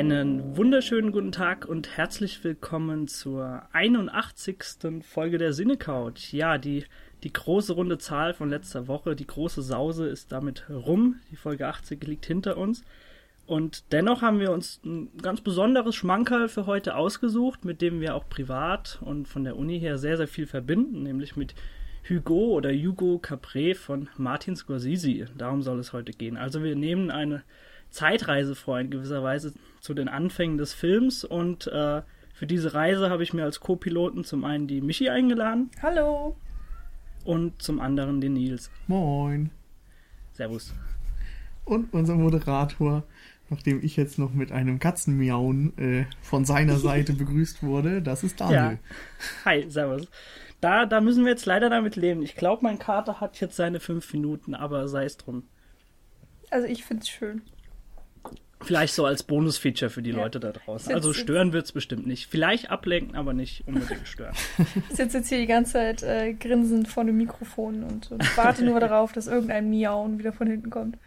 Einen wunderschönen guten Tag und herzlich willkommen zur 81. Folge der Cinecouch. Ja, die, die große runde Zahl von letzter Woche, die große Sause ist damit rum. Die Folge 80 liegt hinter uns. Und dennoch haben wir uns ein ganz besonderes Schmankerl für heute ausgesucht, mit dem wir auch privat und von der Uni her sehr, sehr viel verbinden, nämlich mit Hugo oder Hugo Capré von Martin Scorsese. Darum soll es heute gehen. Also wir nehmen eine Zeitreise vor in gewisser Weise zu den Anfängen des Films und äh, für diese Reise habe ich mir als Co-Piloten zum einen die Michi eingeladen. Hallo. Und zum anderen den Nils. Moin. Servus. Und unser Moderator nachdem ich jetzt noch mit einem Katzenmiauen äh, von seiner Seite begrüßt wurde. Das ist Daniel. Ja. Hi, servus. Da, da müssen wir jetzt leider damit leben. Ich glaube, mein Kater hat jetzt seine fünf Minuten, aber sei es drum. Also ich finde es schön. Vielleicht so als Bonusfeature für die ja. Leute da draußen. Also stören wird es bestimmt nicht. Vielleicht ablenken, aber nicht unbedingt stören. Ich sitze jetzt hier die ganze Zeit äh, grinsend vor dem Mikrofon und, und warte nur darauf, dass irgendein Miauen wieder von hinten kommt.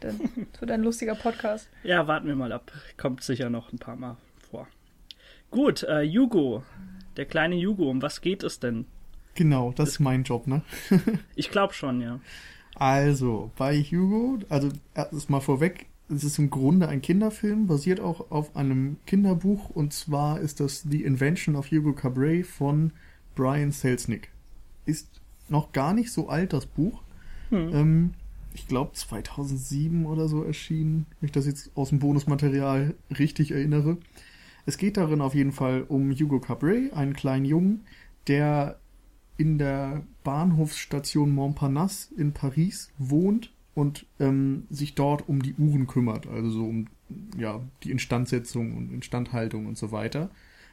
Dann wird ein lustiger Podcast. Ja, warten wir mal ab. Kommt sicher noch ein paar Mal vor. Gut, äh, Hugo. Der kleine Hugo, um was geht es denn? Genau, das, das ist mein Job, ne? ich glaube schon, ja. Also, bei Hugo, also erstmal vorweg, es ist im Grunde ein Kinderfilm, basiert auch auf einem Kinderbuch und zwar ist das The Invention of Hugo Cabret von Brian Selznick. Ist noch gar nicht so alt, das Buch. Hm. Ähm, ich glaube 2007 oder so erschienen, wenn ich das jetzt aus dem Bonusmaterial richtig erinnere. Es geht darin auf jeden Fall um Hugo Cabret, einen kleinen Jungen, der in der Bahnhofsstation Montparnasse in Paris wohnt und ähm, sich dort um die Uhren kümmert, also so um ja, die Instandsetzung und Instandhaltung und so weiter.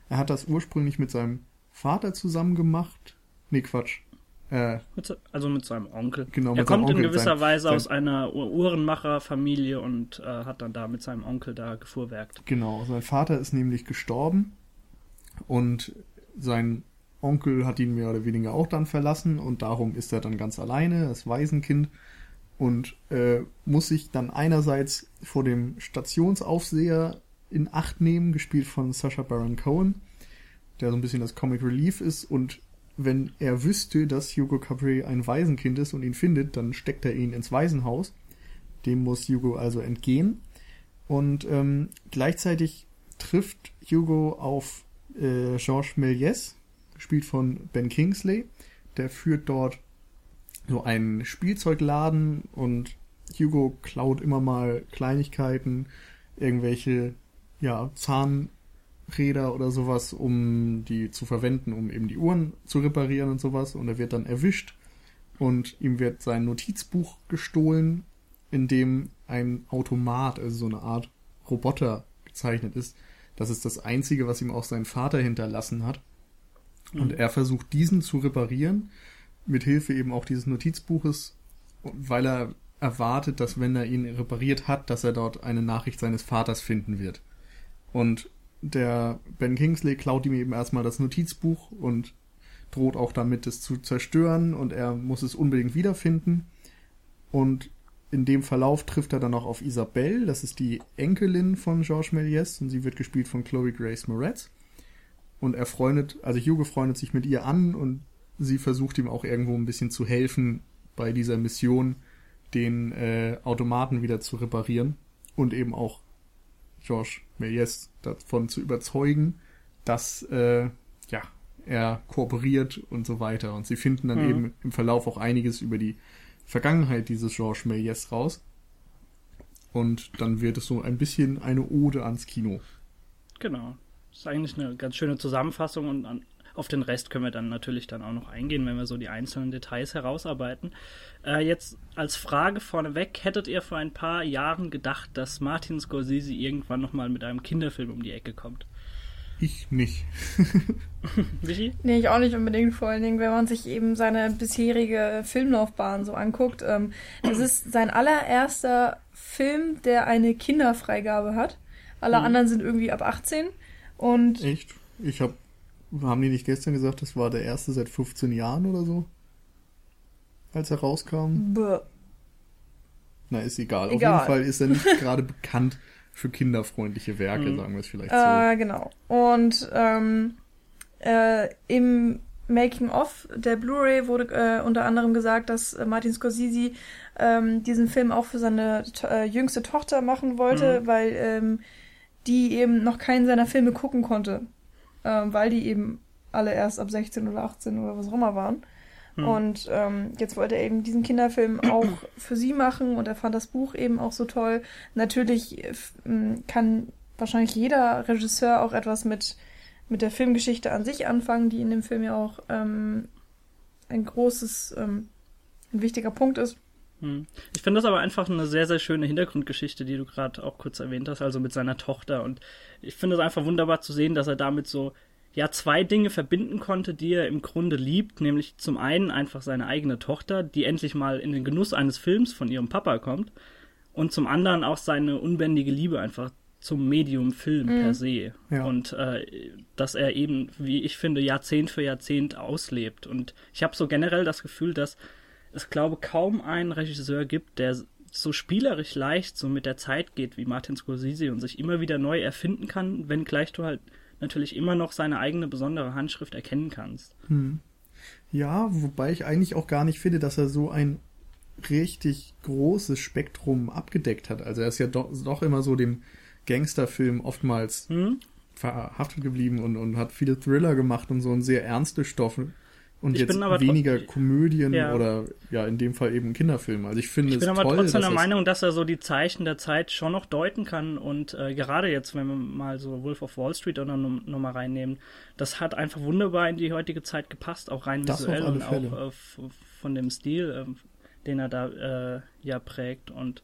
Er hat das ursprünglich mit seinem Vater zusammen gemacht. Nee, Quatsch. Äh, also mit seinem Onkel. Genau, er kommt in gewisser sein, Weise sein, aus einer Uhrenmacherfamilie und äh, hat dann da mit seinem Onkel da gefuhrwerkt. Genau, sein Vater ist nämlich gestorben und sein Onkel hat ihn mehr oder weniger auch dann verlassen und darum ist er dann ganz alleine, das Waisenkind und äh, muss sich dann einerseits vor dem Stationsaufseher in Acht nehmen, gespielt von Sacha Baron Cohen, der so ein bisschen das Comic Relief ist und wenn er wüsste, dass Hugo Capri ein Waisenkind ist und ihn findet, dann steckt er ihn ins Waisenhaus. Dem muss Hugo also entgehen. Und ähm, gleichzeitig trifft Hugo auf äh, Georges Méliès, gespielt von Ben Kingsley. Der führt dort so einen Spielzeugladen und Hugo klaut immer mal Kleinigkeiten, irgendwelche ja, Zahn Räder oder sowas, um die zu verwenden, um eben die Uhren zu reparieren und sowas. Und er wird dann erwischt und ihm wird sein Notizbuch gestohlen, in dem ein Automat, also so eine Art Roboter gezeichnet ist. Das ist das Einzige, was ihm auch sein Vater hinterlassen hat. Und mhm. er versucht diesen zu reparieren, mit Hilfe eben auch dieses Notizbuches, weil er erwartet, dass wenn er ihn repariert hat, dass er dort eine Nachricht seines Vaters finden wird. Und der Ben Kingsley klaut ihm eben erstmal das Notizbuch und droht auch damit, es zu zerstören und er muss es unbedingt wiederfinden. Und in dem Verlauf trifft er dann auch auf Isabelle, das ist die Enkelin von Georges Méliès und sie wird gespielt von Chloe Grace Moretz. Und er freundet, also Hugo freundet sich mit ihr an und sie versucht ihm auch irgendwo ein bisschen zu helfen bei dieser Mission, den äh, Automaten wieder zu reparieren und eben auch Georges Méliès davon zu überzeugen, dass äh, ja, er kooperiert und so weiter. Und sie finden dann mhm. eben im Verlauf auch einiges über die Vergangenheit dieses Georges Méliès raus. Und dann wird es so ein bisschen eine Ode ans Kino. Genau. Das ist eigentlich eine ganz schöne Zusammenfassung und an, auf den Rest können wir dann natürlich dann auch noch eingehen, wenn wir so die einzelnen Details herausarbeiten. Äh, jetzt als Frage vorneweg, hättet ihr vor ein paar Jahren gedacht, dass Martin Scorsese irgendwann nochmal mit einem Kinderfilm um die Ecke kommt? Ich nicht. Michi? Nee, ich auch nicht unbedingt. Vor allen Dingen, wenn man sich eben seine bisherige Filmlaufbahn so anguckt. Ähm, das ist sein allererster Film, der eine Kinderfreigabe hat. Alle hm. anderen sind irgendwie ab 18. Und Echt? Ich habe haben die nicht gestern gesagt, das war der erste seit 15 Jahren oder so? Als er rauskam? Bäh. Na, ist egal. egal. Auf jeden Fall ist er nicht gerade bekannt für kinderfreundliche Werke, mhm. sagen wir es vielleicht so. Äh, genau. Und ähm, äh, im Making-of der Blu-ray wurde äh, unter anderem gesagt, dass äh, Martin Scorsese ähm, diesen Film auch für seine äh, jüngste Tochter machen wollte, mhm. weil ähm, die eben noch keinen seiner Filme gucken konnte, ähm, weil die eben alle erst ab 16 oder 18 oder was auch immer waren. Mhm. Und ähm, jetzt wollte er eben diesen Kinderfilm auch für sie machen und er fand das Buch eben auch so toll. Natürlich äh, kann wahrscheinlich jeder Regisseur auch etwas mit mit der Filmgeschichte an sich anfangen, die in dem Film ja auch ähm, ein großes, ähm, ein wichtiger Punkt ist. Hm. Ich finde das aber einfach eine sehr, sehr schöne Hintergrundgeschichte, die du gerade auch kurz erwähnt hast, also mit seiner Tochter. Und ich finde es einfach wunderbar zu sehen, dass er damit so ja zwei Dinge verbinden konnte, die er im Grunde liebt, nämlich zum einen einfach seine eigene Tochter, die endlich mal in den Genuss eines Films von ihrem Papa kommt, und zum anderen auch seine unbändige Liebe einfach zum Medium Film mhm. per se. Ja. Und äh, dass er eben, wie ich finde, Jahrzehnt für Jahrzehnt auslebt. Und ich habe so generell das Gefühl, dass es, glaube kaum einen Regisseur gibt, der so spielerisch leicht so mit der Zeit geht wie Martin Scorsese und sich immer wieder neu erfinden kann, wenngleich du halt natürlich immer noch seine eigene besondere Handschrift erkennen kannst. Hm. Ja, wobei ich eigentlich auch gar nicht finde, dass er so ein richtig großes Spektrum abgedeckt hat. Also er ist ja doch, doch immer so dem Gangsterfilm oftmals hm? verhaftet geblieben und, und hat viele Thriller gemacht und so und sehr ernste Stoffe. Und ich jetzt weniger Komödien ja. oder ja, in dem Fall eben Kinderfilme. Also ich finde ich es bin aber trotzdem der Meinung, dass er so die Zeichen der Zeit schon noch deuten kann und äh, gerade jetzt, wenn wir mal so Wolf of Wall Street oder nochmal reinnehmen, das hat einfach wunderbar in die heutige Zeit gepasst, auch rein das visuell und auch äh, von dem Stil, äh, den er da äh, ja prägt und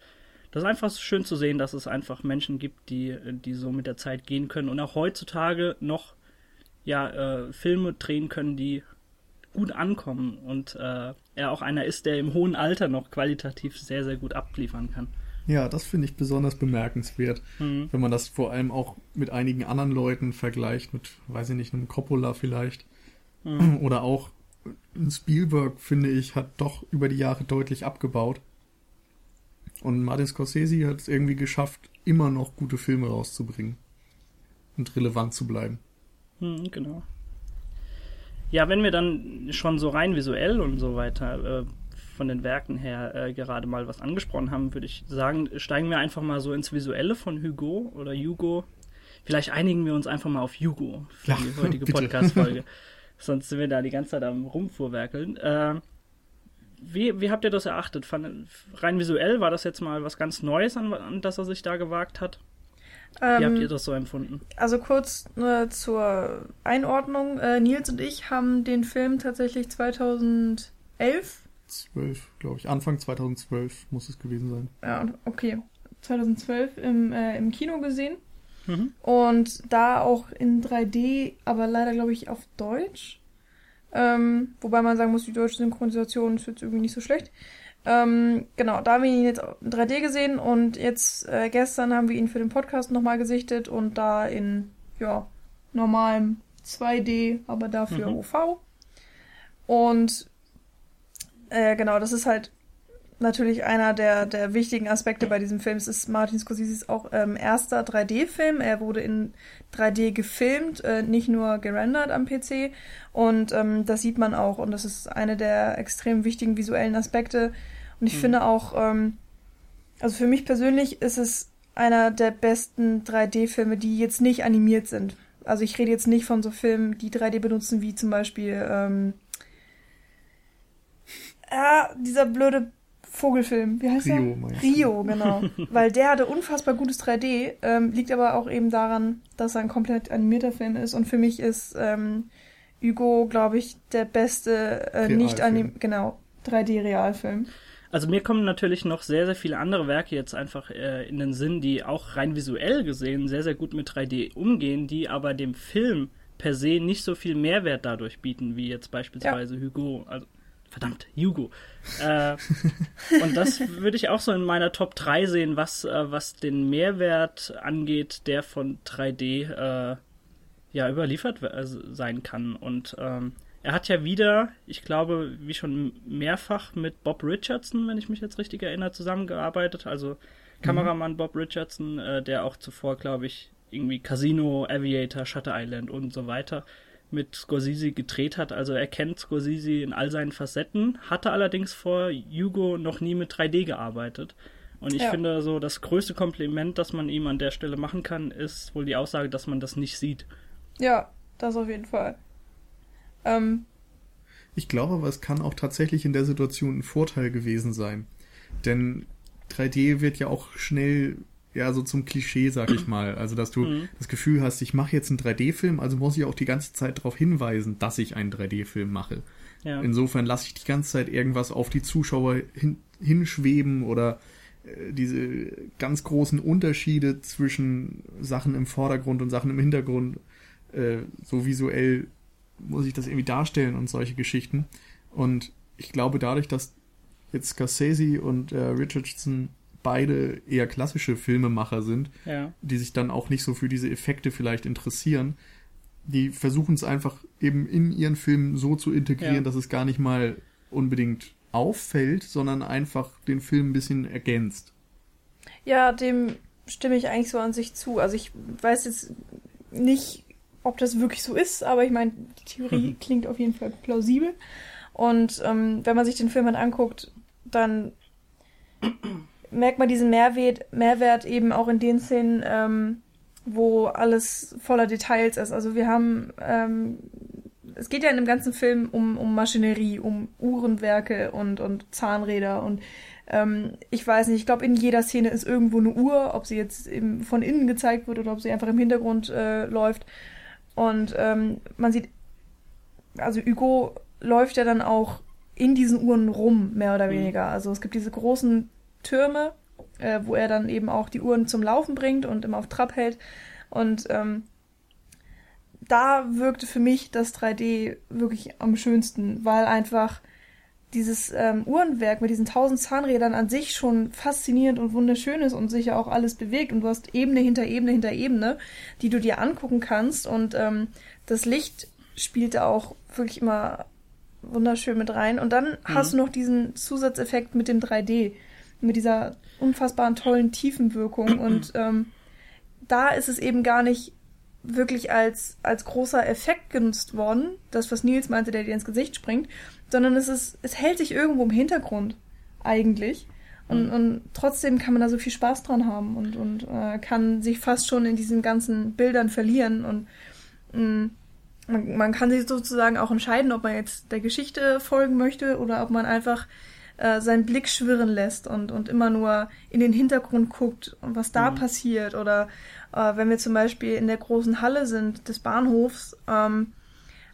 das ist einfach schön zu sehen, dass es einfach Menschen gibt, die, die so mit der Zeit gehen können und auch heutzutage noch ja, äh, Filme drehen können, die gut ankommen und äh, er auch einer ist, der im hohen Alter noch qualitativ sehr, sehr gut abliefern kann. Ja, das finde ich besonders bemerkenswert, mhm. wenn man das vor allem auch mit einigen anderen Leuten vergleicht, mit, weiß ich nicht, einem Coppola vielleicht. Mhm. Oder auch Spielberg, finde ich, hat doch über die Jahre deutlich abgebaut. Und Martin Scorsese hat es irgendwie geschafft, immer noch gute Filme rauszubringen und relevant zu bleiben. Hm, genau. Ja, wenn wir dann schon so rein visuell und so weiter äh, von den Werken her äh, gerade mal was angesprochen haben, würde ich sagen, steigen wir einfach mal so ins Visuelle von Hugo oder Hugo. Vielleicht einigen wir uns einfach mal auf Hugo für ja, die heutige Podcast-Folge. Sonst sind wir da die ganze Zeit am Rumfuhrwerkeln. Äh, wie, wie habt ihr das erachtet? Fand, rein visuell war das jetzt mal was ganz Neues, an, an das er sich da gewagt hat? Ähm, wie habt ihr das so empfunden? Also kurz nur zur Einordnung. Äh, Nils und ich haben den Film tatsächlich 2011. 12, glaube ich. Anfang 2012 muss es gewesen sein. Ja, okay. 2012 im, äh, im Kino gesehen. Mhm. Und da auch in 3D, aber leider, glaube ich, auf Deutsch. Ähm, wobei man sagen muss, die deutsche Synchronisation ist jetzt irgendwie nicht so schlecht. Ähm, genau, da haben wir ihn jetzt in 3D gesehen und jetzt äh, gestern haben wir ihn für den Podcast nochmal gesichtet und da in ja, normalem 2D, aber dafür mhm. OV. Und äh, genau, das ist halt natürlich einer der, der wichtigen Aspekte bei diesem Film. Es ist Martin Scorsese's auch ähm, erster 3D-Film. Er wurde in 3D gefilmt, äh, nicht nur gerendert am PC. Und ähm, das sieht man auch. Und das ist eine der extrem wichtigen visuellen Aspekte. Und ich mhm. finde auch, ähm, also für mich persönlich ist es einer der besten 3D-Filme, die jetzt nicht animiert sind. Also ich rede jetzt nicht von so Filmen, die 3D benutzen, wie zum Beispiel ähm, ja, dieser blöde Vogelfilm, wie heißt Rio, der? Rio, genau. Weil der hatte unfassbar gutes 3D, ähm, liegt aber auch eben daran, dass er ein komplett animierter Film ist. Und für mich ist ähm, Hugo, glaube ich, der beste äh, nicht anim genau 3D-Realfilm. Also mir kommen natürlich noch sehr, sehr viele andere Werke jetzt einfach äh, in den Sinn, die auch rein visuell gesehen sehr, sehr gut mit 3D umgehen, die aber dem Film per se nicht so viel Mehrwert dadurch bieten, wie jetzt beispielsweise ja. Hugo. Also Verdammt, Hugo. Äh, und das würde ich auch so in meiner Top 3 sehen, was, äh, was den Mehrwert angeht, der von 3D äh, ja überliefert sein kann. Und ähm, er hat ja wieder, ich glaube, wie schon mehrfach mit Bob Richardson, wenn ich mich jetzt richtig erinnere, zusammengearbeitet. Also Kameramann mhm. Bob Richardson, äh, der auch zuvor, glaube ich, irgendwie Casino, Aviator, Shutter Island und so weiter mit Scorsese gedreht hat. Also er kennt Scorsese in all seinen Facetten, hatte allerdings vor Hugo noch nie mit 3D gearbeitet. Und ich ja. finde so, das größte Kompliment, das man ihm an der Stelle machen kann, ist wohl die Aussage, dass man das nicht sieht. Ja, das auf jeden Fall. Ähm, ich glaube aber, es kann auch tatsächlich in der Situation ein Vorteil gewesen sein. Denn 3D wird ja auch schnell ja so zum Klischee, sag ich mal. Also, dass du mhm. das Gefühl hast, ich mache jetzt einen 3D-Film, also muss ich auch die ganze Zeit darauf hinweisen, dass ich einen 3D-Film mache. Ja. Insofern lasse ich die ganze Zeit irgendwas auf die Zuschauer hin, hinschweben oder äh, diese ganz großen Unterschiede zwischen Sachen im Vordergrund und Sachen im Hintergrund äh, so visuell muss ich das irgendwie darstellen und solche Geschichten. Und ich glaube, dadurch, dass jetzt Scorsese und äh, Richardson beide eher klassische Filmemacher sind, ja. die sich dann auch nicht so für diese Effekte vielleicht interessieren, die versuchen es einfach eben in ihren Filmen so zu integrieren, ja. dass es gar nicht mal unbedingt auffällt, sondern einfach den Film ein bisschen ergänzt. Ja, dem stimme ich eigentlich so an sich zu. Also ich weiß jetzt nicht ob das wirklich so ist, aber ich meine, die Theorie mhm. klingt auf jeden Fall plausibel. Und ähm, wenn man sich den Film dann anguckt, dann merkt man diesen Mehrwert, Mehrwert eben auch in den Szenen, ähm, wo alles voller Details ist. Also wir haben, ähm, es geht ja in dem ganzen Film um, um Maschinerie, um Uhrenwerke und, und Zahnräder und ähm, ich weiß nicht, ich glaube, in jeder Szene ist irgendwo eine Uhr, ob sie jetzt eben von innen gezeigt wird oder ob sie einfach im Hintergrund äh, läuft. Und ähm, man sieht, also Hugo läuft ja dann auch in diesen Uhren rum, mehr oder mhm. weniger. Also es gibt diese großen Türme, äh, wo er dann eben auch die Uhren zum Laufen bringt und immer auf Trab hält. Und ähm, da wirkte für mich das 3D wirklich am schönsten, weil einfach dieses ähm, Uhrenwerk mit diesen tausend Zahnrädern an sich schon faszinierend und wunderschön ist und sich ja auch alles bewegt und du hast Ebene hinter Ebene hinter Ebene, die du dir angucken kannst und ähm, das Licht spielt da auch wirklich immer wunderschön mit rein und dann mhm. hast du noch diesen Zusatzeffekt mit dem 3D, mit dieser unfassbaren tollen Tiefenwirkung und ähm, da ist es eben gar nicht wirklich als, als großer Effekt genutzt worden, das was Nils meinte, der dir ins Gesicht springt, sondern es ist, es hält sich irgendwo im Hintergrund eigentlich. Und, mhm. und trotzdem kann man da so viel Spaß dran haben und, und äh, kann sich fast schon in diesen ganzen Bildern verlieren und mh, mm, man, man kann sich sozusagen auch entscheiden, ob man jetzt der Geschichte folgen möchte oder ob man einfach äh, seinen Blick schwirren lässt und, und immer nur in den Hintergrund guckt und was da mhm. passiert. Oder äh, wenn wir zum Beispiel in der großen Halle sind des Bahnhofs, ähm,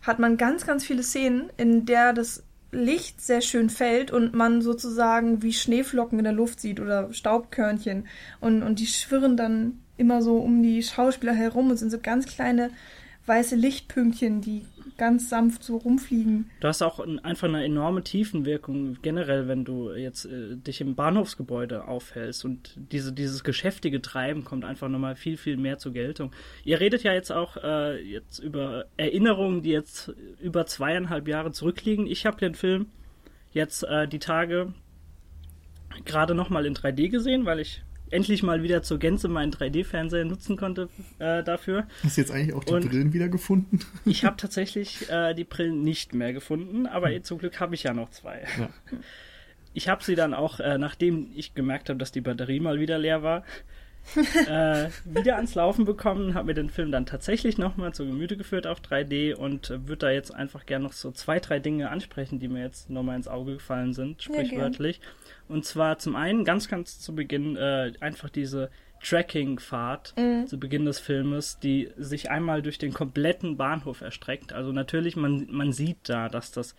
hat man ganz, ganz viele Szenen, in der das Licht sehr schön fällt und man sozusagen wie Schneeflocken in der Luft sieht oder Staubkörnchen und, und die schwirren dann immer so um die Schauspieler herum und sind so ganz kleine weiße Lichtpünktchen, die ganz sanft so rumfliegen. Du hast auch einfach eine enorme Tiefenwirkung generell, wenn du jetzt äh, dich im Bahnhofsgebäude aufhältst und diese, dieses geschäftige Treiben kommt einfach nochmal viel, viel mehr zur Geltung. Ihr redet ja jetzt auch äh, jetzt über Erinnerungen, die jetzt über zweieinhalb Jahre zurückliegen. Ich habe den Film jetzt äh, die Tage gerade nochmal in 3D gesehen, weil ich endlich mal wieder zur Gänze meinen 3D-Fernseher nutzen konnte äh, dafür. Hast du jetzt eigentlich auch die Und Brillen wieder gefunden? ich habe tatsächlich äh, die Brillen nicht mehr gefunden, aber hm. zum Glück habe ich ja noch zwei. Ja. Ich habe sie dann auch, äh, nachdem ich gemerkt habe, dass die Batterie mal wieder leer war, äh, wieder ans Laufen bekommen, habe mir den Film dann tatsächlich nochmal zu Gemüte geführt auf 3D und äh, würde da jetzt einfach gerne noch so zwei, drei Dinge ansprechen, die mir jetzt nochmal ins Auge gefallen sind, sprichwörtlich. Ja, und zwar zum einen ganz, ganz zu Beginn äh, einfach diese Tracking-Fahrt mhm. zu Beginn des Filmes, die sich einmal durch den kompletten Bahnhof erstreckt. Also natürlich, man, man sieht da, dass das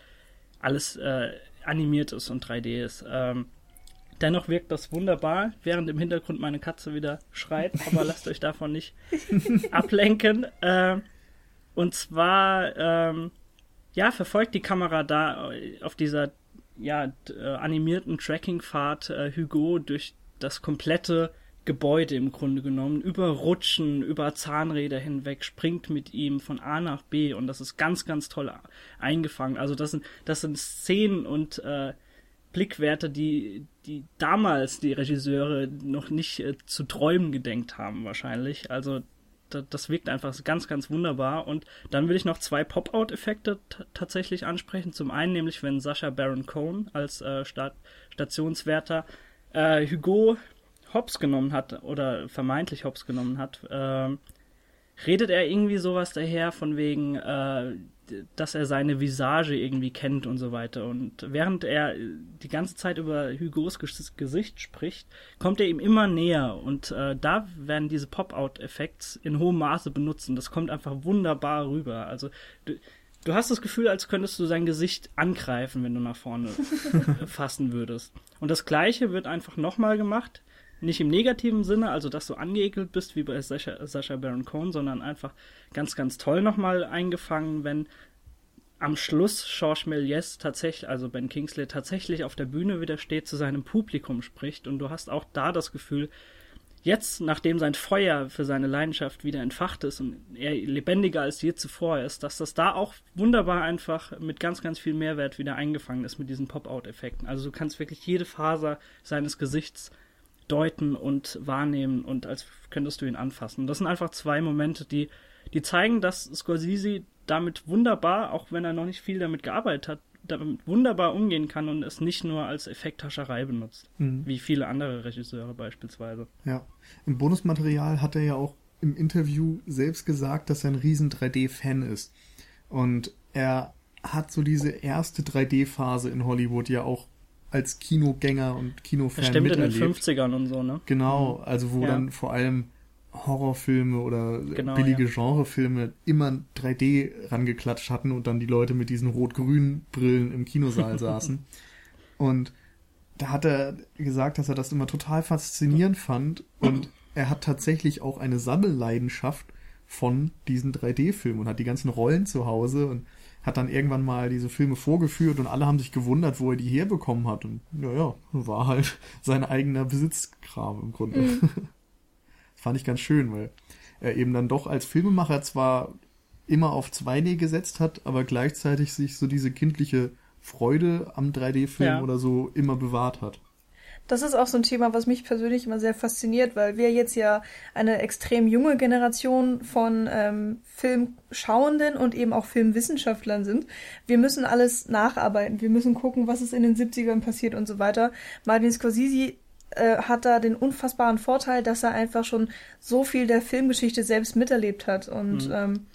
alles äh, animiert ist und 3D ist. Ähm, dennoch wirkt das wunderbar, während im Hintergrund meine Katze wieder schreit, aber lasst euch davon nicht ablenken. Äh, und zwar, ähm, ja, verfolgt die Kamera da auf dieser ja, äh, animierten Tracking-Fahrt äh, Hugo durch das komplette Gebäude im Grunde genommen, über Rutschen, über Zahnräder hinweg, springt mit ihm von A nach B und das ist ganz, ganz toll eingefangen. Also das sind, das sind Szenen und äh, Blickwerte, die, die damals die Regisseure noch nicht äh, zu träumen gedenkt haben, wahrscheinlich. Also da, das wirkt einfach ganz, ganz wunderbar. Und dann will ich noch zwei Pop-Out-Effekte tatsächlich ansprechen. Zum einen nämlich, wenn Sascha Baron Cohen als äh, Stat Stationswärter äh, Hugo Hops genommen hat oder vermeintlich Hops genommen hat, äh, redet er irgendwie sowas daher von wegen, äh, dass er seine Visage irgendwie kennt und so weiter. Und während er die ganze Zeit über Hugos Gesicht spricht, kommt er ihm immer näher. Und äh, da werden diese Pop-Out-Effekte in hohem Maße benutzt. Und das kommt einfach wunderbar rüber. Also du, du hast das Gefühl, als könntest du sein Gesicht angreifen, wenn du nach vorne fassen würdest. Und das gleiche wird einfach nochmal gemacht nicht im negativen Sinne, also dass du angeekelt bist wie bei Sascha, Sascha Baron Cohen, sondern einfach ganz, ganz toll nochmal eingefangen, wenn am Schluss Georges Méliès tatsächlich, also Ben Kingsley tatsächlich auf der Bühne wieder steht, zu seinem Publikum spricht und du hast auch da das Gefühl, jetzt, nachdem sein Feuer für seine Leidenschaft wieder entfacht ist und er lebendiger als je zuvor ist, dass das da auch wunderbar einfach mit ganz, ganz viel Mehrwert wieder eingefangen ist mit diesen Pop-Out-Effekten. Also du kannst wirklich jede Faser seines Gesichts deuten und wahrnehmen und als könntest du ihn anfassen. Das sind einfach zwei Momente, die, die zeigen, dass Scorsese damit wunderbar, auch wenn er noch nicht viel damit gearbeitet hat, damit wunderbar umgehen kann und es nicht nur als Effekthascherei benutzt, mhm. wie viele andere Regisseure beispielsweise. Ja, im Bonusmaterial hat er ja auch im Interview selbst gesagt, dass er ein riesen 3D-Fan ist. Und er hat so diese erste 3D-Phase in Hollywood ja auch als Kinogänger und Kinofan das stimmt miterlebt. in den 50ern und so, ne? Genau, also wo ja. dann vor allem Horrorfilme oder genau, billige ja. Genrefilme immer 3D rangeklatscht hatten und dann die Leute mit diesen rot-grünen Brillen im Kinosaal saßen. Und da hat er gesagt, dass er das immer total faszinierend fand und er hat tatsächlich auch eine Sammelleidenschaft von diesen 3D-Filmen und hat die ganzen Rollen zu Hause und hat dann irgendwann mal diese Filme vorgeführt und alle haben sich gewundert, wo er die herbekommen hat. Und naja, war halt sein eigener Besitzkram im Grunde. Mhm. Das fand ich ganz schön, weil er eben dann doch als Filmemacher zwar immer auf 2D gesetzt hat, aber gleichzeitig sich so diese kindliche Freude am 3D-Film ja. oder so immer bewahrt hat. Das ist auch so ein Thema, was mich persönlich immer sehr fasziniert, weil wir jetzt ja eine extrem junge Generation von ähm, Filmschauenden und eben auch Filmwissenschaftlern sind. Wir müssen alles nacharbeiten. Wir müssen gucken, was ist in den 70ern passiert und so weiter. Martin Scorsese äh, hat da den unfassbaren Vorteil, dass er einfach schon so viel der Filmgeschichte selbst miterlebt hat. Und mhm. ähm,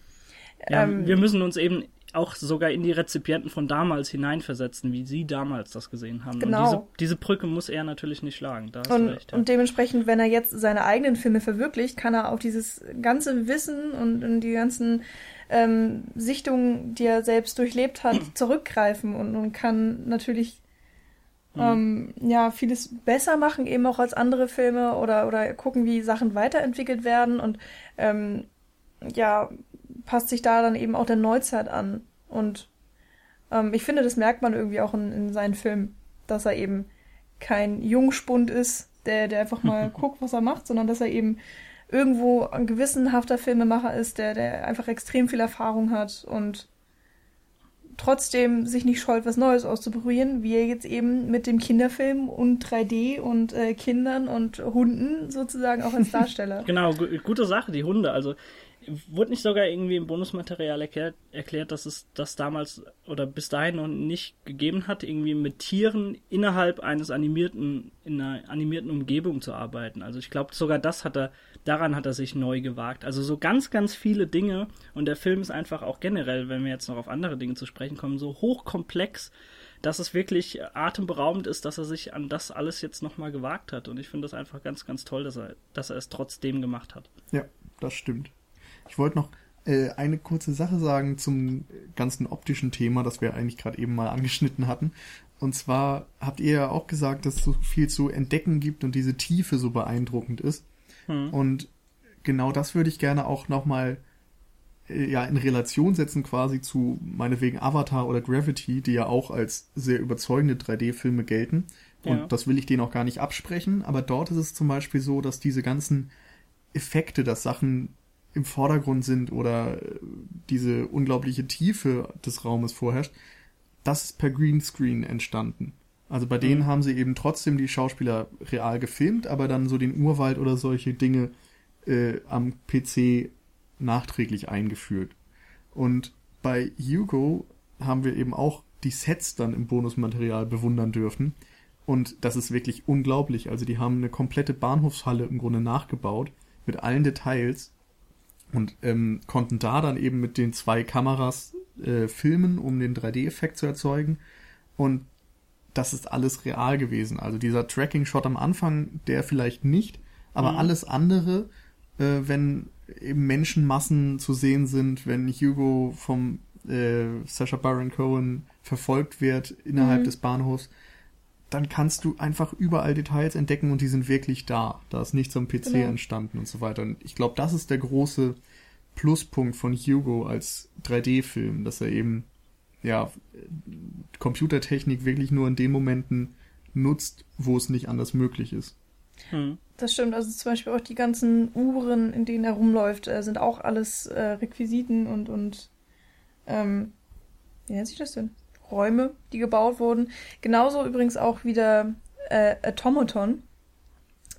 ja, ähm, wir müssen uns eben auch sogar in die Rezipienten von damals hineinversetzen, wie sie damals das gesehen haben. Genau. Und diese, diese Brücke muss er natürlich nicht schlagen. Und, recht, ja. und dementsprechend, wenn er jetzt seine eigenen Filme verwirklicht, kann er auf dieses ganze Wissen und, und die ganzen ähm, Sichtungen, die er selbst durchlebt hat, zurückgreifen und, und kann natürlich mhm. ähm, ja vieles besser machen, eben auch als andere Filme oder, oder gucken, wie Sachen weiterentwickelt werden und ähm, ja, passt sich da dann eben auch der Neuzeit an. Und ähm, ich finde, das merkt man irgendwie auch in, in seinen Filmen, dass er eben kein Jungspund ist, der, der einfach mal guckt, was er macht, sondern dass er eben irgendwo ein gewissenhafter Filmemacher ist, der, der einfach extrem viel Erfahrung hat und trotzdem sich nicht scheut, was Neues auszuprobieren, wie er jetzt eben mit dem Kinderfilm und 3D und äh, Kindern und Hunden sozusagen auch als Darsteller. genau, gute Sache, die Hunde. Also Wurde nicht sogar irgendwie im Bonusmaterial erklärt, erklärt, dass es das damals oder bis dahin noch nicht gegeben hat, irgendwie mit Tieren innerhalb eines animierten, in einer animierten Umgebung zu arbeiten. Also ich glaube, sogar das hat er, daran hat er sich neu gewagt. Also so ganz, ganz viele Dinge und der Film ist einfach auch generell, wenn wir jetzt noch auf andere Dinge zu sprechen kommen, so hochkomplex, dass es wirklich atemberaubend ist, dass er sich an das alles jetzt nochmal gewagt hat. Und ich finde das einfach ganz, ganz toll, dass er, dass er es trotzdem gemacht hat. Ja, das stimmt. Ich wollte noch äh, eine kurze Sache sagen zum ganzen optischen Thema, das wir eigentlich gerade eben mal angeschnitten hatten. Und zwar habt ihr ja auch gesagt, dass es so viel zu entdecken gibt und diese Tiefe so beeindruckend ist. Hm. Und genau das würde ich gerne auch nochmal äh, ja, in Relation setzen quasi zu meinetwegen Avatar oder Gravity, die ja auch als sehr überzeugende 3D-Filme gelten, Und ja. das will ich denen auch gar nicht absprechen, aber dort ist es zum Beispiel so, dass diese ganzen Effekte, dass Sachen im Vordergrund sind oder äh, diese unglaubliche Tiefe des Raumes vorherrscht, das ist per Greenscreen entstanden. Also bei denen mhm. haben sie eben trotzdem die Schauspieler real gefilmt, aber dann so den Urwald oder solche Dinge äh, am PC nachträglich eingeführt. Und bei Hugo haben wir eben auch die Sets dann im Bonusmaterial bewundern dürfen. Und das ist wirklich unglaublich. Also die haben eine komplette Bahnhofshalle im Grunde nachgebaut mit allen Details und ähm, konnten da dann eben mit den zwei Kameras äh, filmen, um den 3D-Effekt zu erzeugen. Und das ist alles real gewesen. Also dieser Tracking-Shot am Anfang, der vielleicht nicht, aber mhm. alles andere, äh, wenn eben Menschenmassen zu sehen sind, wenn Hugo vom äh, Sacha Baron Cohen verfolgt wird innerhalb mhm. des Bahnhofs, dann kannst du einfach überall Details entdecken und die sind wirklich da. Da ist nichts am PC genau. entstanden und so weiter. Und ich glaube, das ist der große Pluspunkt von Hugo als 3D-Film, dass er eben ja Computertechnik wirklich nur in den Momenten nutzt, wo es nicht anders möglich ist. Hm. Das stimmt, also zum Beispiel auch die ganzen Uhren, in denen er rumläuft, äh, sind auch alles äh, Requisiten und, und ähm, wie nennt sich das denn? Räume, die gebaut wurden. Genauso übrigens auch wieder äh, Automaton,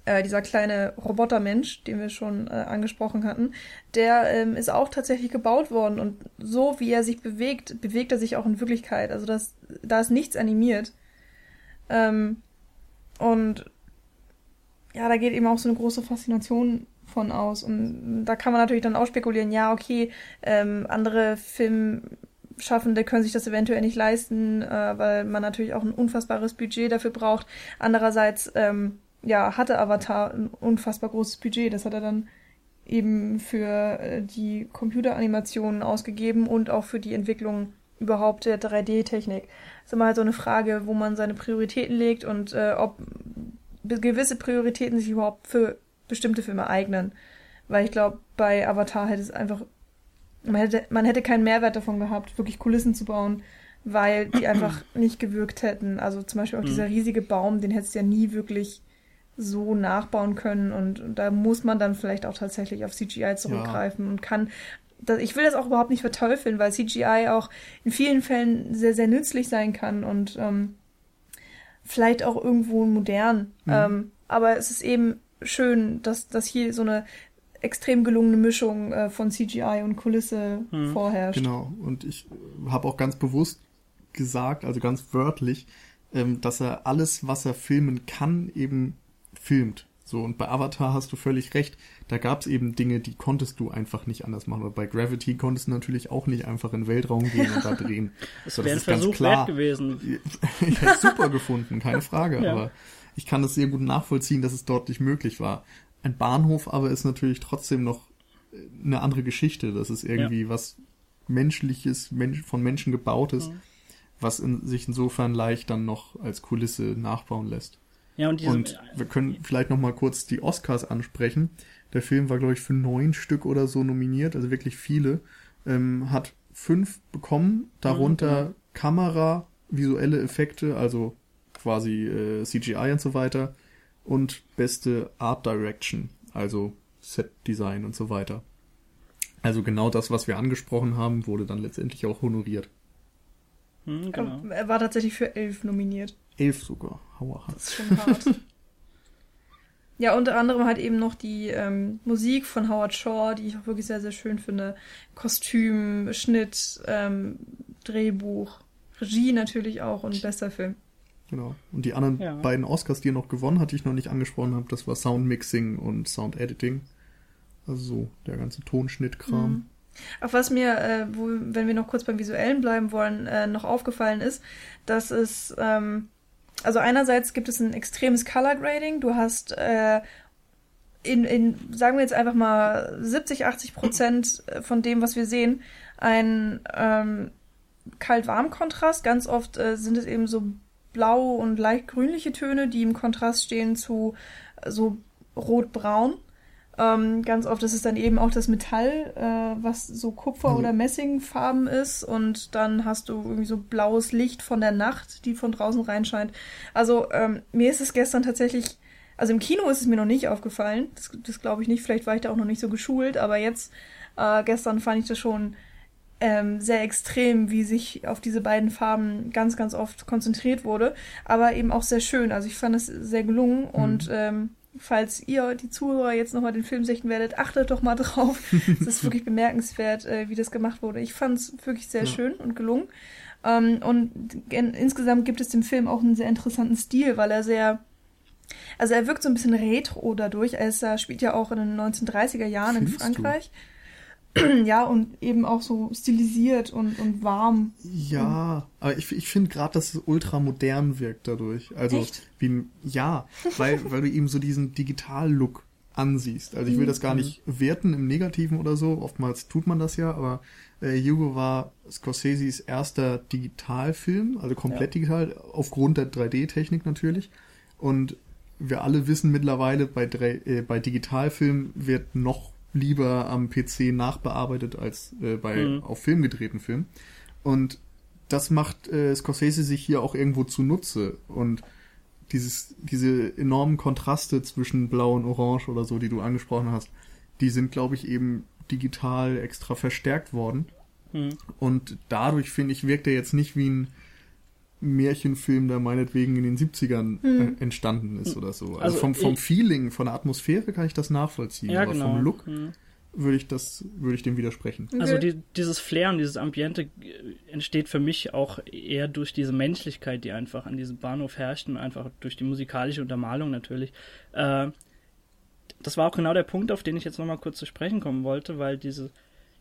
äh, dieser kleine Robotermensch, den wir schon äh, angesprochen hatten, der ähm, ist auch tatsächlich gebaut worden und so wie er sich bewegt, bewegt er sich auch in Wirklichkeit. Also das, da ist nichts animiert. Ähm, und ja, da geht eben auch so eine große Faszination von aus. Und da kann man natürlich dann auch spekulieren, ja, okay, ähm, andere Filmschaffende können sich das eventuell nicht leisten, äh, weil man natürlich auch ein unfassbares Budget dafür braucht. Andererseits, ähm, ja, hatte Avatar ein unfassbar großes Budget. Das hat er dann eben für äh, die Computeranimationen ausgegeben und auch für die Entwicklung überhaupt der 3D-Technik. Das ist immer halt so eine Frage, wo man seine Prioritäten legt und äh, ob gewisse Prioritäten sich überhaupt für bestimmte Filme eignen. Weil ich glaube, bei Avatar hätte es einfach, man hätte, man hätte keinen Mehrwert davon gehabt, wirklich Kulissen zu bauen, weil die einfach nicht gewirkt hätten. Also zum Beispiel auch mhm. dieser riesige Baum, den hättest du ja nie wirklich so nachbauen können und, und, da muss man dann vielleicht auch tatsächlich auf CGI zurückgreifen ja. und kann das, ich will das auch überhaupt nicht verteufeln, weil CGI auch in vielen Fällen sehr, sehr nützlich sein kann und ähm, vielleicht auch irgendwo modern. Mhm. Ähm, aber es ist eben schön, dass, dass hier so eine extrem gelungene Mischung äh, von CGI und Kulisse mhm. vorherrscht. Genau, und ich habe auch ganz bewusst gesagt, also ganz wörtlich, ähm, dass er alles, was er filmen kann, eben filmt. So, und bei Avatar hast du völlig recht. Da gab es eben Dinge, die konntest du einfach nicht anders machen. Und bei Gravity konntest du natürlich auch nicht einfach in den Weltraum gehen und da drehen. das so, wäre ein Versuch wert gewesen. ich hätte es super gefunden, keine Frage. Ja. Aber ich kann das sehr gut nachvollziehen, dass es dort nicht möglich war. Ein Bahnhof aber ist natürlich trotzdem noch äh, eine andere Geschichte. Das ist irgendwie ja. was Menschliches, Mensch, von Menschen gebautes, mhm. was in, sich insofern leicht dann noch als Kulisse nachbauen lässt. Ja, und, diese, und wir können vielleicht noch mal kurz die Oscars ansprechen. Der Film war, glaube ich, für neun Stück oder so nominiert, also wirklich viele. Ähm, hat fünf bekommen, darunter mhm. Kamera, visuelle Effekte, also quasi äh, CGI und so weiter und beste Art Direction, also Set Design und so weiter. Also genau das, was wir angesprochen haben, wurde dann letztendlich auch honoriert. Hm, genau. Er war tatsächlich für elf nominiert. Elf sogar. Hauer Das ist schon hart. ja, unter anderem halt eben noch die ähm, Musik von Howard Shaw, die ich auch wirklich sehr, sehr schön finde. Kostüm, Schnitt, ähm, Drehbuch, Regie natürlich auch und bester Film. Genau. Und die anderen ja. beiden Oscars, die er noch gewonnen hat, die ich noch nicht angesprochen habe, das war Sound Mixing und Sound Editing. Also so der ganze Tonschnittkram. Mhm. Auf was mir, äh, wo, wenn wir noch kurz beim Visuellen bleiben wollen, äh, noch aufgefallen ist, dass es, ähm, also einerseits gibt es ein extremes Color Grading. Du hast äh, in, in, sagen wir jetzt einfach mal 70, 80 Prozent von dem, was wir sehen, ein ähm, Kalt-Warm-Kontrast. Ganz oft äh, sind es eben so blau und leicht grünliche Töne, die im Kontrast stehen zu so rot-braun. Ähm, ganz oft ist es dann eben auch das Metall, äh, was so Kupfer- mhm. oder Messingfarben ist. Und dann hast du irgendwie so blaues Licht von der Nacht, die von draußen reinscheint. Also ähm, mir ist es gestern tatsächlich, also im Kino ist es mir noch nicht aufgefallen. Das, das glaube ich nicht. Vielleicht war ich da auch noch nicht so geschult. Aber jetzt, äh, gestern fand ich das schon ähm, sehr extrem, wie sich auf diese beiden Farben ganz, ganz oft konzentriert wurde. Aber eben auch sehr schön. Also ich fand es sehr gelungen. Mhm. Und ähm, falls ihr, die Zuhörer, jetzt nochmal den Film sichten werdet, achtet doch mal drauf. es ist wirklich bemerkenswert, äh, wie das gemacht wurde. Ich fand es wirklich sehr ja. schön und gelungen. Ähm, und in, insgesamt gibt es dem Film auch einen sehr interessanten Stil, weil er sehr also er wirkt so ein bisschen retro dadurch. Er spielt ja auch in den 1930er Jahren Findest in Frankreich. Du? ja, und eben auch so stilisiert und, und warm. Ja, aber ich, ich finde gerade, dass es ultramodern wirkt dadurch. Also Echt? wie ein, ja, weil, weil du eben so diesen Digital-Look ansiehst. Also ich will das gar nicht werten im Negativen oder so. Oftmals tut man das ja, aber äh, Hugo war Scorseses erster Digitalfilm, also komplett ja. digital, aufgrund der 3D-Technik natürlich. Und wir alle wissen mittlerweile, bei, äh, bei Digitalfilmen wird noch lieber am PC nachbearbeitet als äh, bei mhm. auf Film gedrehten Filmen. Und das macht äh, Scorsese sich hier auch irgendwo zunutze. Und dieses, diese enormen Kontraste zwischen Blau und Orange oder so, die du angesprochen hast, die sind, glaube ich, eben digital extra verstärkt worden. Mhm. Und dadurch, finde ich, wirkt er jetzt nicht wie ein Märchenfilm, der meinetwegen in den 70ern hm. äh, entstanden ist oder so. Also, also vom, vom ich, Feeling, von der Atmosphäre kann ich das nachvollziehen, ja, aber genau. vom Look hm. würde ich das, würde ich dem widersprechen. Also die, dieses Flair und dieses Ambiente entsteht für mich auch eher durch diese Menschlichkeit, die einfach an diesem Bahnhof herrscht und einfach durch die musikalische Untermalung natürlich. Äh, das war auch genau der Punkt, auf den ich jetzt nochmal kurz zu sprechen kommen wollte, weil diese,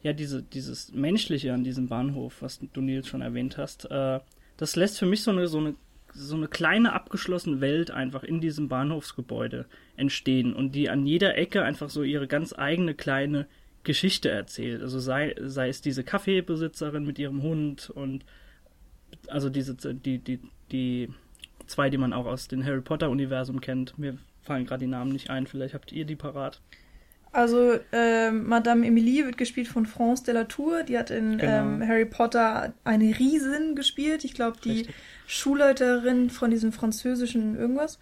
ja, diese, dieses Menschliche an diesem Bahnhof, was du Nils schon erwähnt hast, äh, das lässt für mich so eine, so eine, so eine kleine abgeschlossene Welt einfach in diesem Bahnhofsgebäude entstehen und die an jeder Ecke einfach so ihre ganz eigene kleine Geschichte erzählt. Also sei, sei es diese Kaffeebesitzerin mit ihrem Hund und also diese, die, die, die zwei, die man auch aus dem Harry Potter Universum kennt. Mir fallen gerade die Namen nicht ein, vielleicht habt ihr die parat. Also äh, Madame Emilie wird gespielt von France de la Tour. Die hat in genau. ähm, Harry Potter eine Riesin gespielt. Ich glaube, die Richtig. Schulleiterin von diesem französischen irgendwas.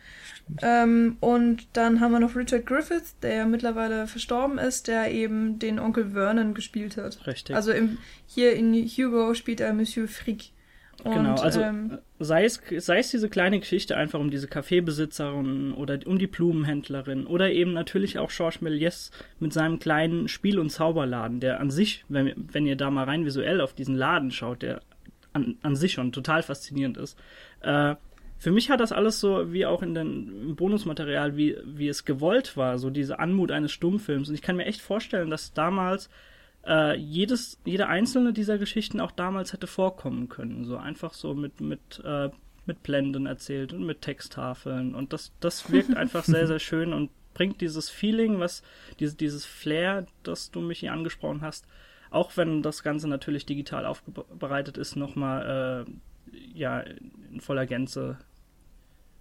Ähm, und dann haben wir noch Richard Griffith, der ja mittlerweile verstorben ist, der eben den Onkel Vernon gespielt hat. Richtig. Also im, hier in Hugo spielt er Monsieur Frick. Und, genau, also ähm, sei, es, sei es diese kleine Geschichte einfach um diese Kaffeebesitzerin oder um die Blumenhändlerin oder eben natürlich auch Georges Méliès mit seinem kleinen Spiel- und Zauberladen, der an sich, wenn, wenn ihr da mal rein visuell auf diesen Laden schaut, der an, an sich schon total faszinierend ist. Äh, für mich hat das alles so, wie auch in dem Bonusmaterial, wie, wie es gewollt war, so diese Anmut eines Stummfilms. Und ich kann mir echt vorstellen, dass damals äh, jedes, jede einzelne dieser Geschichten auch damals hätte vorkommen können. So einfach so mit, mit, äh, mit Blenden erzählt und mit Texttafeln. Und das, das wirkt einfach sehr, sehr schön und bringt dieses Feeling, was, diese, dieses Flair, das du mich hier angesprochen hast, auch wenn das Ganze natürlich digital aufbereitet ist, nochmal äh, ja, in voller Gänze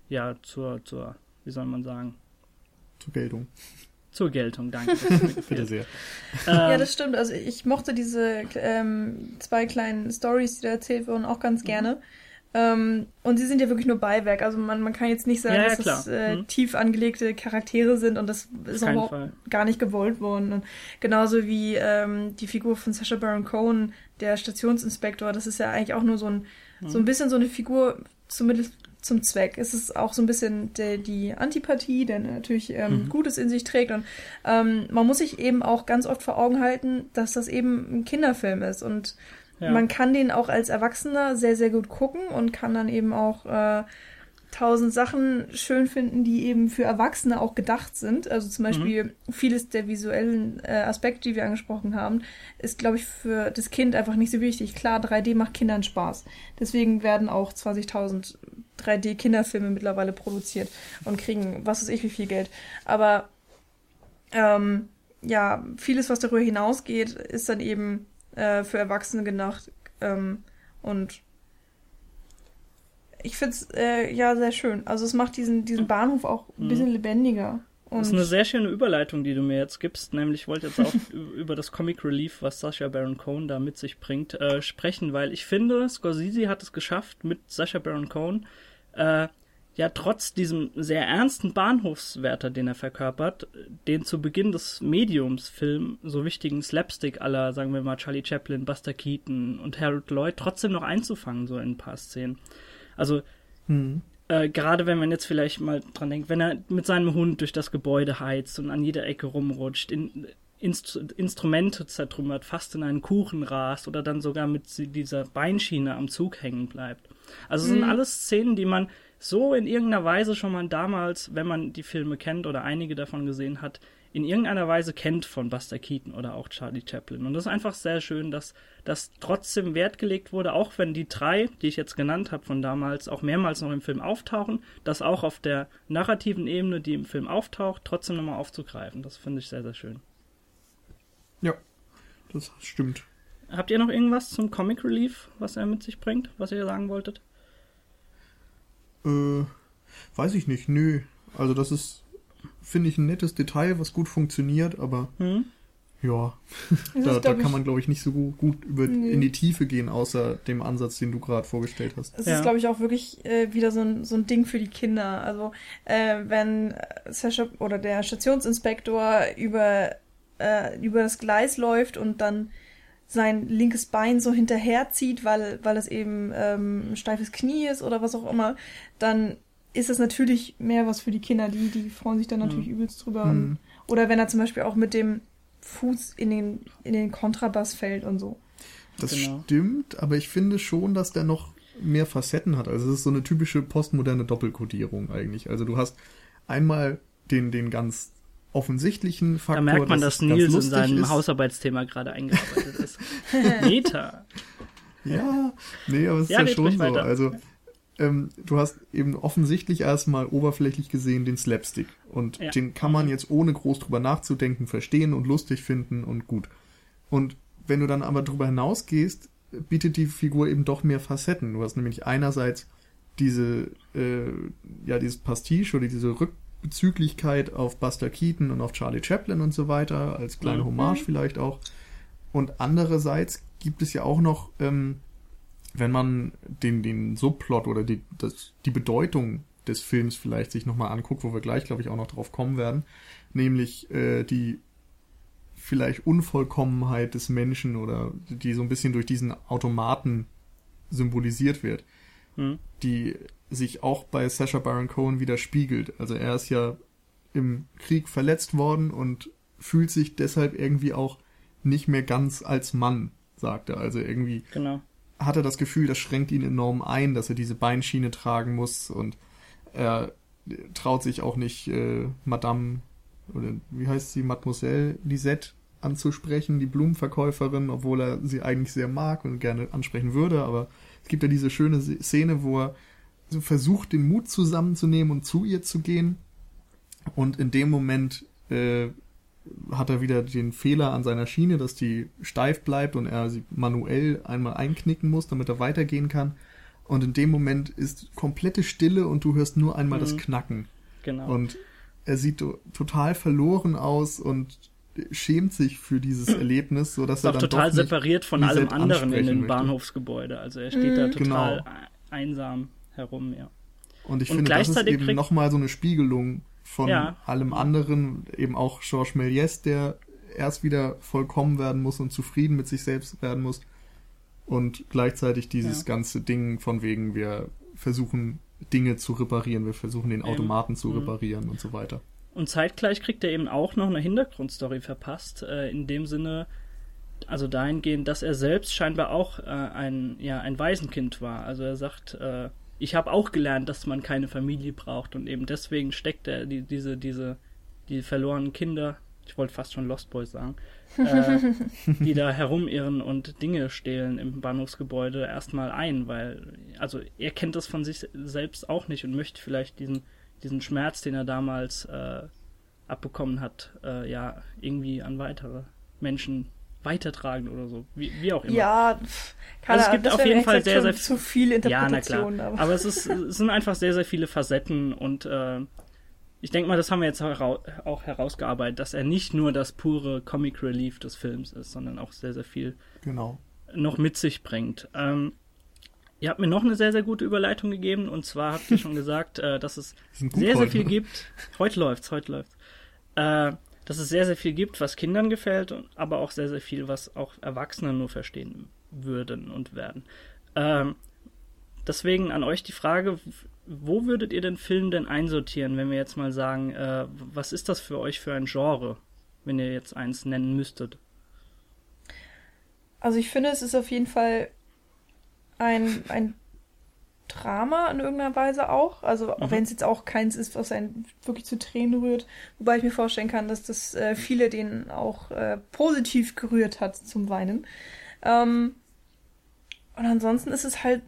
ja zur, zur, wie soll man sagen? Zur Geltung zur Geltung. Danke. Bitte sehr. Ähm, ja, das stimmt. Also ich mochte diese ähm, zwei kleinen Stories, die da erzählt wurden, auch ganz gerne. Ähm, und sie sind ja wirklich nur Beiwerk. Also man, man kann jetzt nicht sagen, ja, ja, dass das äh, mhm. tief angelegte Charaktere sind und das ist auch gar nicht gewollt worden. Und genauso wie ähm, die Figur von Sacha Baron Cohen, der Stationsinspektor, das ist ja eigentlich auch nur so ein, mhm. so ein bisschen so eine Figur, zumindest zum Zweck. Es ist auch so ein bisschen der, die Antipathie, der natürlich ähm, mhm. Gutes in sich trägt. Und ähm, man muss sich eben auch ganz oft vor Augen halten, dass das eben ein Kinderfilm ist. Und ja. man kann den auch als Erwachsener sehr, sehr gut gucken und kann dann eben auch äh, tausend Sachen schön finden, die eben für Erwachsene auch gedacht sind. Also zum Beispiel mhm. vieles der visuellen äh, Aspekte, die wir angesprochen haben, ist, glaube ich, für das Kind einfach nicht so wichtig. Klar, 3D macht Kindern Spaß. Deswegen werden auch 20.000 3D-Kinderfilme mittlerweile produziert und kriegen was weiß ich wie viel Geld. Aber ähm, ja, vieles, was darüber hinausgeht, ist dann eben äh, für Erwachsene gedacht. Ähm, und ich finde es äh, ja sehr schön. Also es macht diesen, diesen Bahnhof auch ein bisschen lebendiger. Und das ist eine sehr schöne Überleitung, die du mir jetzt gibst. Nämlich, ich wollte jetzt auch über das Comic Relief, was Sasha Baron Cohen da mit sich bringt, äh, sprechen, weil ich finde, Scorsese hat es geschafft, mit Sasha Baron Cohen, äh, ja, trotz diesem sehr ernsten Bahnhofswärter, den er verkörpert, den zu Beginn des Mediums-Film so wichtigen Slapstick aller, sagen wir mal, Charlie Chaplin, Buster Keaton und Harold Lloyd trotzdem noch einzufangen, so in ein paar Szenen. Also, hm. Äh, gerade wenn man jetzt vielleicht mal dran denkt, wenn er mit seinem Hund durch das Gebäude heizt und an jeder Ecke rumrutscht, in, Inst Instrumente zertrümmert, fast in einen Kuchen rast oder dann sogar mit dieser Beinschiene am Zug hängen bleibt. Also mhm. sind alles Szenen, die man so in irgendeiner Weise schon mal damals, wenn man die Filme kennt oder einige davon gesehen hat, in irgendeiner Weise kennt von Buster Keaton oder auch Charlie Chaplin. Und das ist einfach sehr schön, dass das trotzdem Wert gelegt wurde, auch wenn die drei, die ich jetzt genannt habe von damals, auch mehrmals noch im Film auftauchen, das auch auf der narrativen Ebene, die im Film auftaucht, trotzdem nochmal aufzugreifen. Das finde ich sehr, sehr schön. Ja, das stimmt. Habt ihr noch irgendwas zum Comic Relief, was er mit sich bringt, was ihr sagen wolltet? Äh, weiß ich nicht, nö. Also das ist finde ich ein nettes Detail, was gut funktioniert, aber hm? ja, da, da kann man, glaube ich, nicht so gut, gut über, nee. in die Tiefe gehen, außer dem Ansatz, den du gerade vorgestellt hast. Es ja. ist, glaube ich, auch wirklich äh, wieder so ein, so ein Ding für die Kinder. Also, äh, wenn Sascha oder der Stationsinspektor über, äh, über das Gleis läuft und dann sein linkes Bein so hinterherzieht, weil, weil es eben ähm, ein steifes Knie ist oder was auch immer, dann ist das natürlich mehr was für die Kinder. Die, die freuen sich dann natürlich mhm. übelst drüber. Mhm. Oder wenn er zum Beispiel auch mit dem Fuß in den, in den Kontrabass fällt und so. Das genau. stimmt, aber ich finde schon, dass der noch mehr Facetten hat. Also es ist so eine typische postmoderne Doppelkodierung eigentlich. Also du hast einmal den, den ganz offensichtlichen Faktor. Da merkt man, dass, dass Nils in seinem ist. Hausarbeitsthema gerade eingearbeitet ist. Meta. Ja, nee, aber es ja, ist ja schon so. Also ähm, du hast eben offensichtlich erstmal oberflächlich gesehen den Slapstick. Und ja. den kann man jetzt ohne groß drüber nachzudenken verstehen und lustig finden und gut. Und wenn du dann aber drüber hinausgehst, bietet die Figur eben doch mehr Facetten. Du hast nämlich einerseits diese, äh, ja, dieses Pastiche oder diese Rückbezüglichkeit auf Buster Keaton und auf Charlie Chaplin und so weiter, als kleine mhm. Hommage vielleicht auch. Und andererseits gibt es ja auch noch ähm, wenn man den, den Subplot oder die, das, die Bedeutung des Films vielleicht sich nochmal anguckt, wo wir gleich, glaube ich, auch noch drauf kommen werden, nämlich äh, die vielleicht Unvollkommenheit des Menschen oder die so ein bisschen durch diesen Automaten symbolisiert wird, hm. die sich auch bei Sasha Baron Cohen widerspiegelt. Also er ist ja im Krieg verletzt worden und fühlt sich deshalb irgendwie auch nicht mehr ganz als Mann, sagt er. Also irgendwie genau hat er das Gefühl, das schränkt ihn enorm ein, dass er diese Beinschiene tragen muss und er traut sich auch nicht äh, Madame oder wie heißt sie, Mademoiselle Lisette anzusprechen, die Blumenverkäuferin, obwohl er sie eigentlich sehr mag und gerne ansprechen würde, aber es gibt ja diese schöne Szene, wo er so versucht, den Mut zusammenzunehmen und zu ihr zu gehen und in dem Moment äh, hat er wieder den Fehler an seiner Schiene, dass die steif bleibt und er sie manuell einmal einknicken muss, damit er weitergehen kann. Und in dem Moment ist komplette Stille und du hörst nur einmal mhm. das Knacken. Genau. Und er sieht total verloren aus und schämt sich für dieses Erlebnis, so dass er dann total separiert von allem anderen in dem Bahnhofsgebäude. Also er steht mhm. da total genau. einsam herum, ja. Und ich und finde, das ist eben nochmal so eine Spiegelung von ja. allem anderen, eben auch Georges Méliès, der erst wieder vollkommen werden muss und zufrieden mit sich selbst werden muss. Und gleichzeitig dieses ja. ganze Ding von wegen, wir versuchen Dinge zu reparieren, wir versuchen den Automaten eben. zu mhm. reparieren und so weiter. Und zeitgleich kriegt er eben auch noch eine Hintergrundstory verpasst, äh, in dem Sinne, also dahingehend, dass er selbst scheinbar auch äh, ein, ja, ein Waisenkind war. Also er sagt, äh, ich habe auch gelernt, dass man keine Familie braucht und eben deswegen steckt er die, diese, diese, die verlorenen Kinder, ich wollte fast schon Lost Boys sagen, äh, die da herumirren und Dinge stehlen im Bahnhofsgebäude erstmal ein, weil, also er kennt das von sich selbst auch nicht und möchte vielleicht diesen, diesen Schmerz, den er damals äh, abbekommen hat, äh, ja, irgendwie an weitere Menschen weitertragen oder so. Wie, wie auch immer. Ja, keine also es gibt auf jeden Fall sehr, sehr zu viel Interpretation. Ja, na klar. Aber, aber es, ist, es sind einfach sehr, sehr viele Facetten und äh, ich denke mal, das haben wir jetzt auch herausgearbeitet, dass er nicht nur das pure Comic Relief des Films ist, sondern auch sehr, sehr viel genau. noch mit sich bringt. Ähm, ihr habt mir noch eine sehr, sehr gute Überleitung gegeben und zwar habt ihr schon gesagt, äh, dass es sehr, sehr viel ne? gibt. Heute läuft's, heute läuft's. Äh, dass es sehr, sehr viel gibt, was Kindern gefällt, aber auch sehr, sehr viel, was auch Erwachsene nur verstehen würden und werden. Ähm, deswegen an euch die Frage, wo würdet ihr den Film denn einsortieren, wenn wir jetzt mal sagen, äh, was ist das für euch für ein Genre, wenn ihr jetzt eins nennen müsstet? Also ich finde, es ist auf jeden Fall ein, ein Drama in irgendeiner Weise auch. Also mhm. wenn es jetzt auch keins ist, was einen wirklich zu Tränen rührt. Wobei ich mir vorstellen kann, dass das äh, viele denen auch äh, positiv gerührt hat zum Weinen. Ähm, und ansonsten ist es halt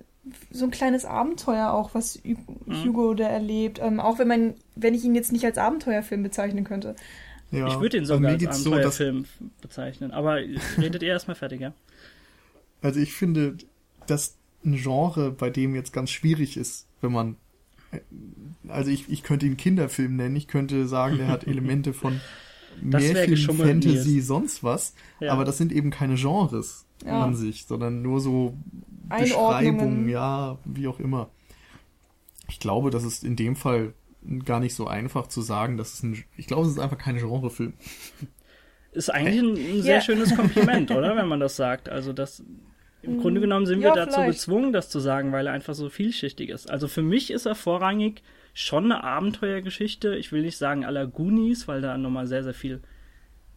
so ein kleines Abenteuer auch, was mhm. Hugo mhm. da erlebt. Ähm, auch wenn man, wenn ich ihn jetzt nicht als Abenteuerfilm bezeichnen könnte. Ja, ich würde ihn sogar als Abenteuerfilm so, bezeichnen. Aber redet ihr erstmal fertig, ja? Also ich finde, dass ein Genre, bei dem jetzt ganz schwierig ist, wenn man äh, also ich, ich könnte ihn Kinderfilm nennen, ich könnte sagen, der hat Elemente von Märchen, Fantasy, sonst was, ja. aber das sind eben keine Genres ja. an sich, sondern nur so Beschreibungen, ja, wie auch immer. Ich glaube, das ist in dem Fall gar nicht so einfach zu sagen, dass es ein, ich glaube, es ist einfach kein Genrefilm. Ist eigentlich ein, ein sehr yeah. schönes Kompliment, oder, wenn man das sagt. Also das, im mm, Grunde genommen sind ja, wir dazu vielleicht. gezwungen, das zu sagen, weil er einfach so vielschichtig ist. Also für mich ist er vorrangig schon eine Abenteuergeschichte. Ich will nicht sagen aller Goonies, weil da nochmal sehr, sehr viel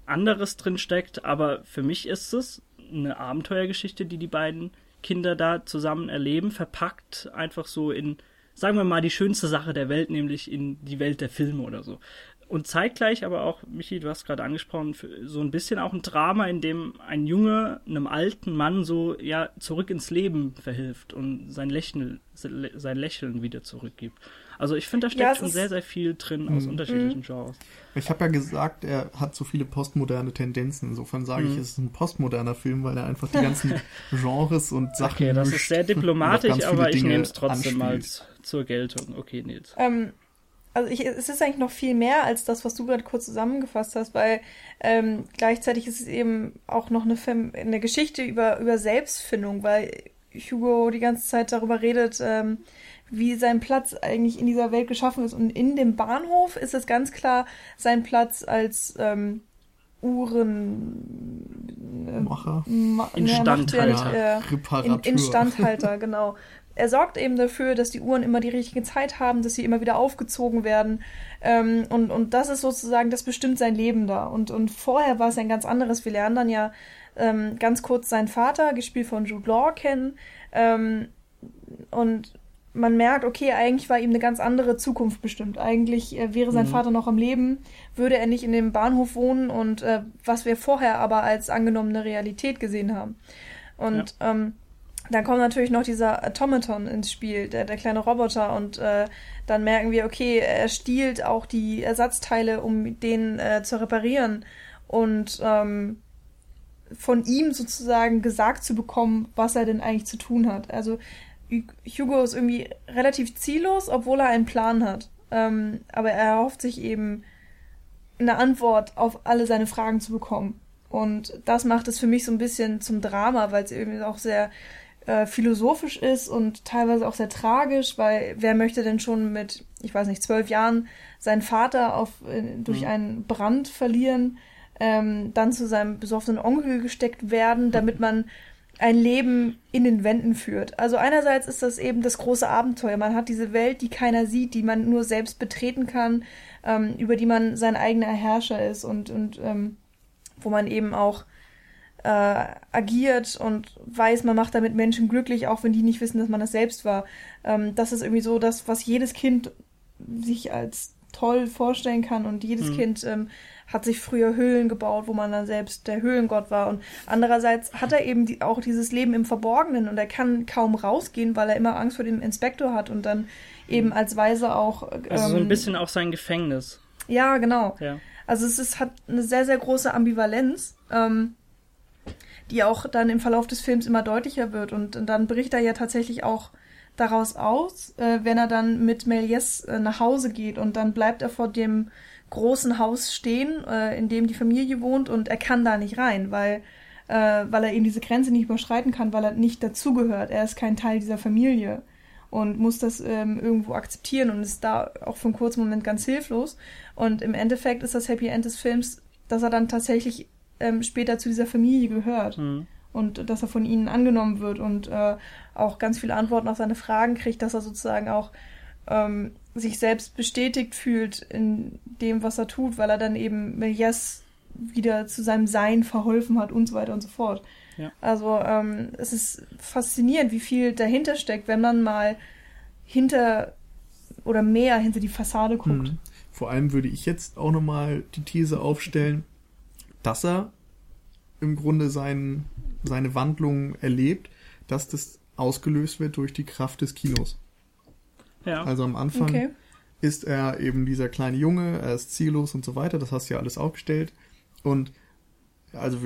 anderes drin steckt, aber für mich ist es eine Abenteuergeschichte, die die beiden Kinder da zusammen erleben, verpackt einfach so in, sagen wir mal, die schönste Sache der Welt, nämlich in die Welt der Filme oder so. Und zeitgleich aber auch, Michi, du hast gerade angesprochen, so ein bisschen auch ein Drama, in dem ein Junge einem alten Mann so ja zurück ins Leben verhilft und sein Lächeln, sein Lächeln wieder zurückgibt. Also ich finde, da steckt ja, schon sehr, sehr viel drin aus mhm. unterschiedlichen mhm. Genres. Ich habe ja gesagt, er hat so viele postmoderne Tendenzen. Insofern sage ich, mhm. es ist ein postmoderner Film, weil er einfach die ganzen Genres und Sachen. Okay, das ist sehr diplomatisch, aber ich nehme es trotzdem mal zur Geltung. Okay, Nils. Ähm, also ich, es ist eigentlich noch viel mehr als das, was du gerade kurz zusammengefasst hast, weil ähm, gleichzeitig ist es eben auch noch eine, eine Geschichte über, über Selbstfindung, weil Hugo die ganze Zeit darüber redet, ähm, wie sein Platz eigentlich in dieser Welt geschaffen ist. Und in dem Bahnhof ist es ganz klar sein Platz als ähm, Uhrenmacher, äh, Ma Instandhalter, äh, in, Instandhalter, genau. Er sorgt eben dafür, dass die Uhren immer die richtige Zeit haben, dass sie immer wieder aufgezogen werden. Ähm, und, und das ist sozusagen, das bestimmt sein Leben da. Und, und vorher war es ein ganz anderes. Wir lernen dann ja ähm, ganz kurz seinen Vater, gespielt von Jude Law, kennen. Ähm, und man merkt, okay, eigentlich war ihm eine ganz andere Zukunft bestimmt. Eigentlich äh, wäre sein mhm. Vater noch am Leben, würde er nicht in dem Bahnhof wohnen und äh, was wir vorher aber als angenommene Realität gesehen haben. Und ja. ähm, dann kommt natürlich noch dieser Automaton ins Spiel, der, der kleine Roboter, und äh, dann merken wir, okay, er stiehlt auch die Ersatzteile, um den äh, zu reparieren. Und ähm, von ihm sozusagen gesagt zu bekommen, was er denn eigentlich zu tun hat. Also Hugo ist irgendwie relativ ziellos, obwohl er einen Plan hat. Ähm, aber er erhofft sich eben eine Antwort auf alle seine Fragen zu bekommen. Und das macht es für mich so ein bisschen zum Drama, weil es eben auch sehr äh, philosophisch ist und teilweise auch sehr tragisch, weil wer möchte denn schon mit, ich weiß nicht, zwölf Jahren seinen Vater auf, äh, durch mhm. einen Brand verlieren, ähm, dann zu seinem besoffenen Onkel gesteckt werden, damit man ein Leben in den Wänden führt. Also einerseits ist das eben das große Abenteuer. Man hat diese Welt, die keiner sieht, die man nur selbst betreten kann, ähm, über die man sein eigener Herrscher ist und, und ähm, wo man eben auch äh, agiert und weiß, man macht damit Menschen glücklich, auch wenn die nicht wissen, dass man das selbst war. Ähm, das ist irgendwie so das, was jedes Kind sich als toll vorstellen kann und jedes mhm. Kind ähm, hat sich früher Höhlen gebaut, wo man dann selbst der Höhlengott war. Und andererseits hat er eben die, auch dieses Leben im Verborgenen und er kann kaum rausgehen, weil er immer Angst vor dem Inspektor hat und dann eben als Weise auch. Ähm, also so ein ähm, bisschen auch sein Gefängnis. Ja, genau. Ja. Also es ist, hat eine sehr, sehr große Ambivalenz, ähm, die auch dann im Verlauf des Films immer deutlicher wird. Und, und dann bricht er ja tatsächlich auch daraus aus, äh, wenn er dann mit Méliès äh, nach Hause geht und dann bleibt er vor dem großen Haus stehen, äh, in dem die Familie wohnt und er kann da nicht rein, weil, äh, weil er eben diese Grenze nicht überschreiten kann, weil er nicht dazugehört. Er ist kein Teil dieser Familie und muss das ähm, irgendwo akzeptieren und ist da auch für einen kurzen Moment ganz hilflos. Und im Endeffekt ist das Happy End des Films, dass er dann tatsächlich ähm, später zu dieser Familie gehört. Mhm. Und dass er von ihnen angenommen wird und äh, auch ganz viele Antworten auf seine Fragen kriegt, dass er sozusagen auch ähm, sich selbst bestätigt fühlt in dem, was er tut, weil er dann eben Méliès wieder zu seinem Sein verholfen hat und so weiter und so fort. Ja. Also ähm, es ist faszinierend, wie viel dahinter steckt, wenn man mal hinter oder mehr hinter die Fassade guckt. Mhm. Vor allem würde ich jetzt auch nochmal die These aufstellen, dass er im Grunde sein, seine Wandlung erlebt, dass das ausgelöst wird durch die Kraft des Kinos. Ja. Also am Anfang okay. ist er eben dieser kleine Junge, er ist ziellos und so weiter, das hast du ja alles aufgestellt. Und also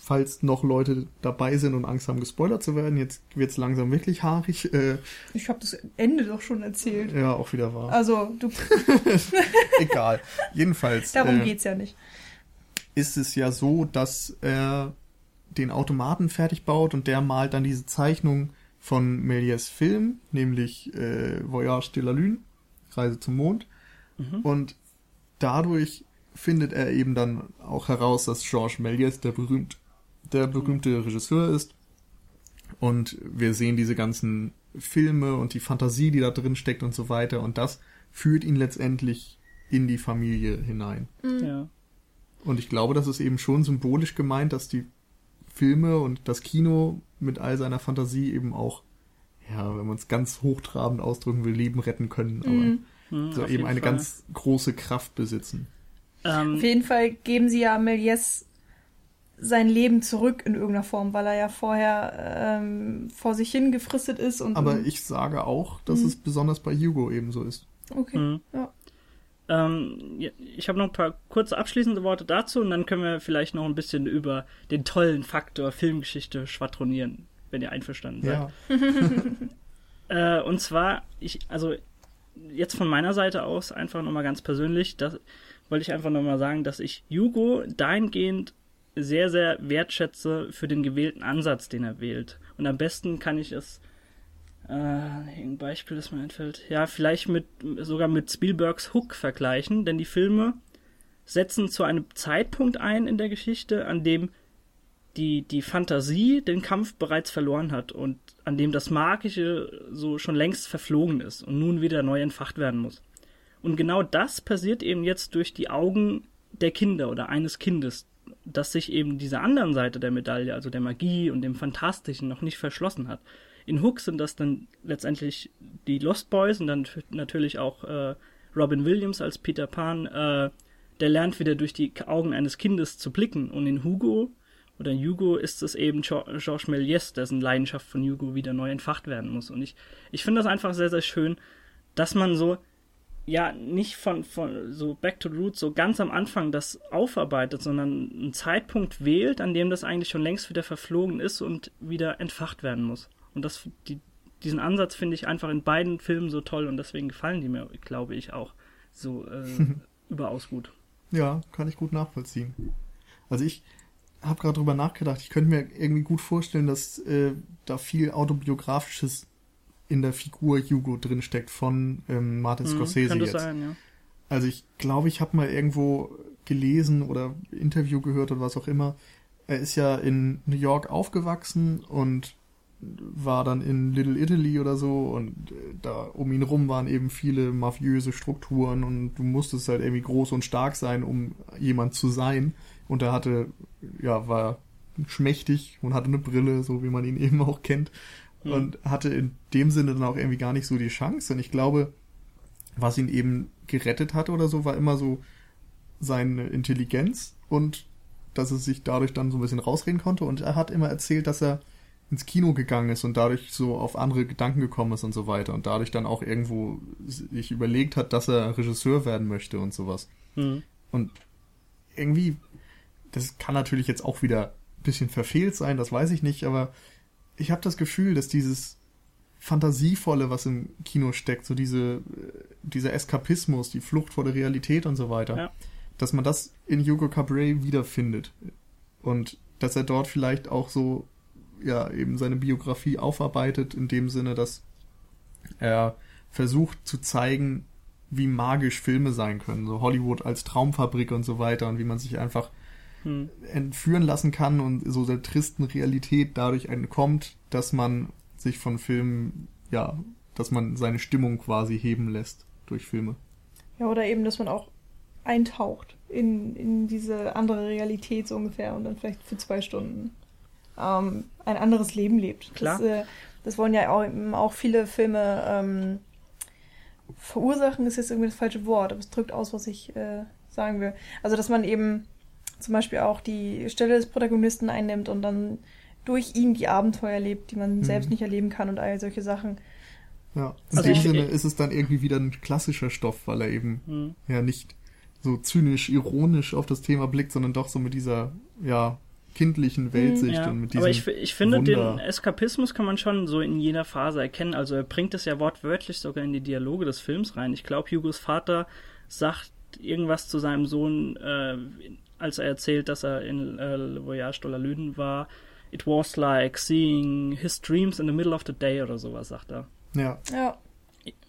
falls noch Leute dabei sind und Angst haben, gespoilert zu werden, jetzt wird es langsam wirklich haarig. Äh, ich habe das Ende doch schon erzählt. Ja, auch wieder wahr. Also, du. Egal. Jedenfalls. Darum äh, geht's ja nicht. Ist es ja so, dass er den Automaten fertig baut und der malt dann diese Zeichnung von Méliès Film, nämlich äh, Voyage de la Lune, Reise zum Mond. Mhm. Und dadurch findet er eben dann auch heraus, dass Georges Méliès der, berühmt, der berühmte Regisseur ist. Und wir sehen diese ganzen Filme und die Fantasie, die da drin steckt und so weiter. Und das führt ihn letztendlich in die Familie hinein. Mhm. Ja. Und ich glaube, das ist eben schon symbolisch gemeint, dass die Filme und das Kino mit all seiner Fantasie eben auch, ja, wenn man es ganz hochtrabend ausdrücken will, Leben retten können, aber mhm. mhm so eben eine Fall. ganz große Kraft besitzen. Ähm, Auf jeden Fall geben sie ja Méliès sein Leben zurück in irgendeiner Form, weil er ja vorher ähm, vor sich hin gefristet ist. Und, aber ich sage auch, dass mhm. es besonders bei Hugo eben so ist. Okay, mhm. ja. Ähm, ich habe noch ein paar kurze abschließende Worte dazu und dann können wir vielleicht noch ein bisschen über den tollen Faktor Filmgeschichte schwadronieren, wenn ihr einverstanden seid. Ja. äh, und zwar, ich, also jetzt von meiner Seite aus einfach nochmal ganz persönlich, das wollte ich einfach nochmal sagen, dass ich Hugo dahingehend sehr, sehr wertschätze für den gewählten Ansatz, den er wählt. Und am besten kann ich es äh, ein Beispiel, das mir einfällt, ja, vielleicht mit sogar mit Spielbergs Hook vergleichen, denn die Filme setzen zu einem Zeitpunkt ein in der Geschichte, an dem die, die Fantasie den Kampf bereits verloren hat und an dem das Magische so schon längst verflogen ist und nun wieder neu entfacht werden muss. Und genau das passiert eben jetzt durch die Augen der Kinder oder eines Kindes, dass sich eben diese anderen Seite der Medaille, also der Magie und dem Fantastischen, noch nicht verschlossen hat. In Hook sind das dann letztendlich die Lost Boys und dann natürlich auch äh, Robin Williams als Peter Pan. Äh, der lernt wieder durch die Augen eines Kindes zu blicken. Und in Hugo oder in Hugo ist es eben Georges Méliès, dessen Leidenschaft von Hugo wieder neu entfacht werden muss. Und ich, ich finde das einfach sehr, sehr schön, dass man so, ja, nicht von, von so Back to the Roots so ganz am Anfang das aufarbeitet, sondern einen Zeitpunkt wählt, an dem das eigentlich schon längst wieder verflogen ist und wieder entfacht werden muss. Und das, die, diesen Ansatz finde ich einfach in beiden Filmen so toll und deswegen gefallen die mir, glaube ich, auch so äh, überaus gut. Ja, kann ich gut nachvollziehen. Also ich habe gerade drüber nachgedacht, ich könnte mir irgendwie gut vorstellen, dass äh, da viel autobiografisches in der Figur Hugo drinsteckt von ähm, Martin mhm, Scorsese mhm, jetzt. Sein, ja. Also ich glaube, ich habe mal irgendwo gelesen oder Interview gehört oder was auch immer. Er ist ja in New York aufgewachsen und war dann in Little Italy oder so und äh, da um ihn rum waren eben viele mafiöse Strukturen und du musstest halt irgendwie groß und stark sein, um jemand zu sein. Und er hatte, ja, war schmächtig und hatte eine Brille, so wie man ihn eben auch kennt. Mhm. Und hatte in dem Sinne dann auch irgendwie gar nicht so die Chance. Und ich glaube, was ihn eben gerettet hat oder so, war immer so seine Intelligenz und dass er sich dadurch dann so ein bisschen rausreden konnte. Und er hat immer erzählt, dass er ins Kino gegangen ist und dadurch so auf andere Gedanken gekommen ist und so weiter und dadurch dann auch irgendwo sich überlegt hat, dass er Regisseur werden möchte und sowas. Mhm. Und irgendwie, das kann natürlich jetzt auch wieder ein bisschen verfehlt sein, das weiß ich nicht, aber ich habe das Gefühl, dass dieses Fantasievolle, was im Kino steckt, so diese, dieser Eskapismus, die Flucht vor der Realität und so weiter, ja. dass man das in Hugo Cabret wiederfindet. Und dass er dort vielleicht auch so, ja, eben seine Biografie aufarbeitet, in dem Sinne, dass er versucht zu zeigen, wie magisch Filme sein können, so Hollywood als Traumfabrik und so weiter und wie man sich einfach hm. entführen lassen kann und so der tristen Realität dadurch entkommt, dass man sich von Filmen, ja, dass man seine Stimmung quasi heben lässt durch Filme. Ja, oder eben, dass man auch eintaucht in, in diese andere Realität so ungefähr und dann vielleicht für zwei Stunden ähm, ein anderes Leben lebt. Klar. Das, äh, das wollen ja auch, auch viele Filme ähm, verursachen, ist jetzt irgendwie das falsche Wort, aber es drückt aus, was ich äh, sagen will. Also, dass man eben zum Beispiel auch die Stelle des Protagonisten einnimmt und dann durch ihn die Abenteuer erlebt, die man mhm. selbst nicht erleben kann und all solche Sachen. Ja, in also dem Sinne ist es dann irgendwie wieder ein klassischer Stoff, weil er eben mhm. ja nicht so zynisch, ironisch auf das Thema blickt, sondern doch so mit dieser, ja, kindlichen Weltsicht ja, und mit diesem Aber ich, ich finde, Wunder. den Eskapismus kann man schon so in jeder Phase erkennen. Also er bringt es ja wortwörtlich sogar in die Dialoge des Films rein. Ich glaube, Hugos Vater sagt irgendwas zu seinem Sohn, äh, als er erzählt, dass er in äh, Voyage de la Lune war. It was like seeing his dreams in the middle of the day oder sowas, sagt er. Ja. Ja.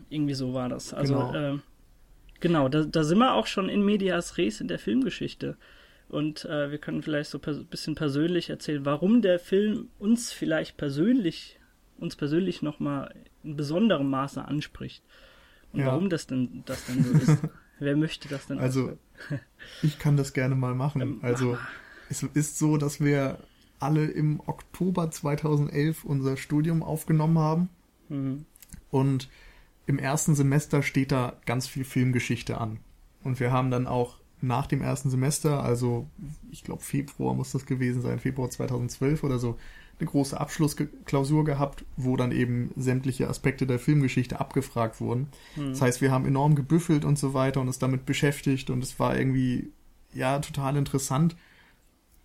Irgendwie so war das. Also, genau, äh, genau da, da sind wir auch schon in medias res in der Filmgeschichte. Und äh, wir können vielleicht so ein bisschen persönlich erzählen, warum der Film uns vielleicht persönlich, uns persönlich nochmal in besonderem Maße anspricht. Und ja. warum das denn, das denn so ist. Wer möchte das denn? Also, ich kann das gerne mal machen. Ähm, also, es ist so, dass wir alle im Oktober 2011 unser Studium aufgenommen haben. Mhm. Und im ersten Semester steht da ganz viel Filmgeschichte an. Und wir haben dann auch nach dem ersten Semester, also ich glaube Februar muss das gewesen sein, Februar 2012 oder so, eine große Abschlussklausur gehabt, wo dann eben sämtliche Aspekte der Filmgeschichte abgefragt wurden. Mhm. Das heißt, wir haben enorm gebüffelt und so weiter und uns damit beschäftigt und es war irgendwie, ja, total interessant,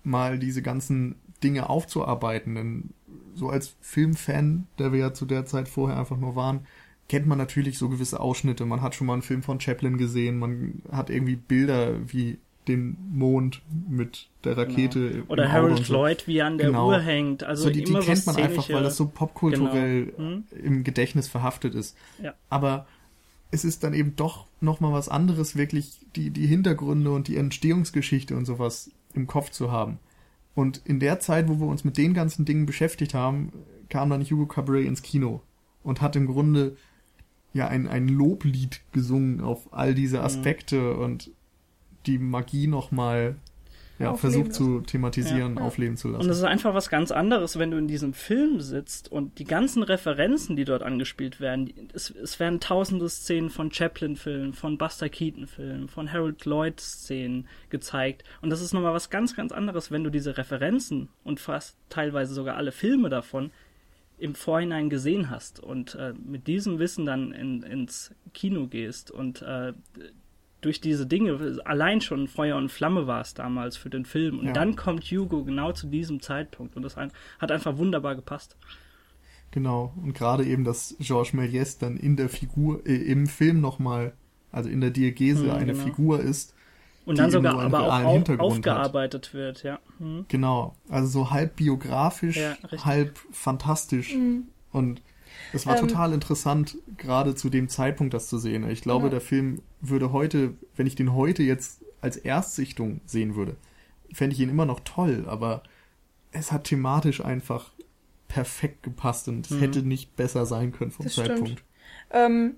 mal diese ganzen Dinge aufzuarbeiten. Denn so als Filmfan, der wir ja zu der Zeit vorher einfach nur waren, kennt man natürlich so gewisse Ausschnitte. Man hat schon mal einen Film von Chaplin gesehen, man hat irgendwie Bilder wie den Mond mit der Rakete. Genau. Oder Harold so. Lloyd, wie er an der genau. Uhr hängt. Also so die, die kennt man einfach, weil das so popkulturell genau. hm? im Gedächtnis verhaftet ist. Ja. Aber es ist dann eben doch nochmal was anderes, wirklich die, die Hintergründe und die Entstehungsgeschichte und sowas im Kopf zu haben. Und in der Zeit, wo wir uns mit den ganzen Dingen beschäftigt haben, kam dann Hugo Cabret ins Kino und hat im Grunde ja ein, ein Loblied gesungen auf all diese mhm. Aspekte mhm. und die Magie nochmal ja, versucht zu thematisieren, ja, aufleben zu lassen. Und es ist einfach was ganz anderes, wenn du in diesem Film sitzt und die ganzen Referenzen, die dort angespielt werden, es, es werden tausende Szenen von Chaplin-Filmen, von Buster Keaton-Filmen, von Harold Lloyd-Szenen gezeigt. Und das ist nochmal was ganz, ganz anderes, wenn du diese Referenzen und fast teilweise sogar alle Filme davon im Vorhinein gesehen hast und äh, mit diesem Wissen dann in, ins Kino gehst und äh, durch diese Dinge allein schon Feuer und Flamme war es damals für den Film und ja. dann kommt Hugo genau zu diesem Zeitpunkt und das ein, hat einfach wunderbar gepasst. Genau und gerade eben, dass Georges Méliès dann in der Figur äh, im Film nochmal, also in der Diegese hm, eine genau. Figur ist, und dann sogar aber auch auf, aufgearbeitet hat. wird, ja. Mhm. Genau, also so halb biografisch, ja, halb fantastisch. Mhm. Und es war ähm, total interessant, gerade zu dem Zeitpunkt das zu sehen. Ich glaube, ja. der Film würde heute, wenn ich den heute jetzt als Erstsichtung sehen würde, fände ich ihn immer noch toll, aber es hat thematisch einfach perfekt gepasst und es mhm. hätte nicht besser sein können vom das Zeitpunkt. Ähm,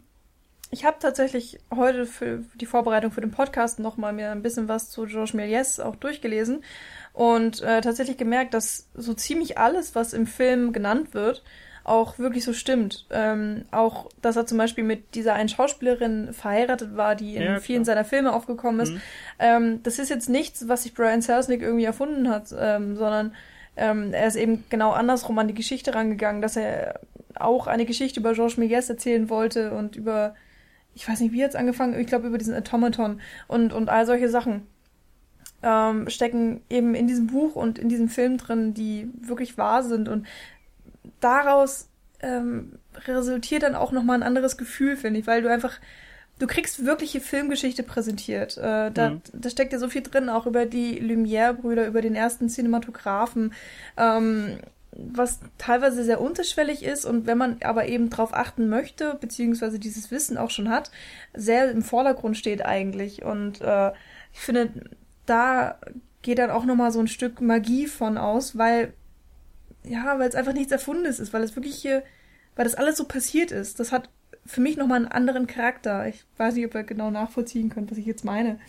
ich habe tatsächlich heute für die Vorbereitung für den Podcast nochmal mir ein bisschen was zu Georges Méliès auch durchgelesen und äh, tatsächlich gemerkt, dass so ziemlich alles, was im Film genannt wird, auch wirklich so stimmt. Ähm, auch, dass er zum Beispiel mit dieser einen Schauspielerin verheiratet war, die in ja, vielen seiner Filme aufgekommen ist. Mhm. Ähm, das ist jetzt nichts, was sich Brian Selznick irgendwie erfunden hat, ähm, sondern ähm, er ist eben genau andersrum an die Geschichte rangegangen, dass er auch eine Geschichte über Georges Méliès erzählen wollte und über ich weiß nicht, wie jetzt angefangen, ich glaube über diesen Automaton und, und all solche Sachen ähm, stecken eben in diesem Buch und in diesem Film drin, die wirklich wahr sind und daraus ähm, resultiert dann auch nochmal ein anderes Gefühl, finde ich, weil du einfach, du kriegst wirkliche Filmgeschichte präsentiert. Äh, da, mhm. da steckt ja so viel drin, auch über die Lumière-Brüder, über den ersten Cinematografen, ähm, was teilweise sehr unterschwellig ist und wenn man aber eben drauf achten möchte, beziehungsweise dieses Wissen auch schon hat, sehr im Vordergrund steht eigentlich. Und äh, ich finde, da geht dann auch nochmal so ein Stück Magie von aus, weil, ja, weil es einfach nichts Erfundenes ist, weil es wirklich hier, weil das alles so passiert ist. Das hat für mich nochmal einen anderen Charakter. Ich weiß nicht, ob ihr genau nachvollziehen könnt, was ich jetzt meine.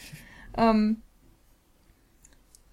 Ähm,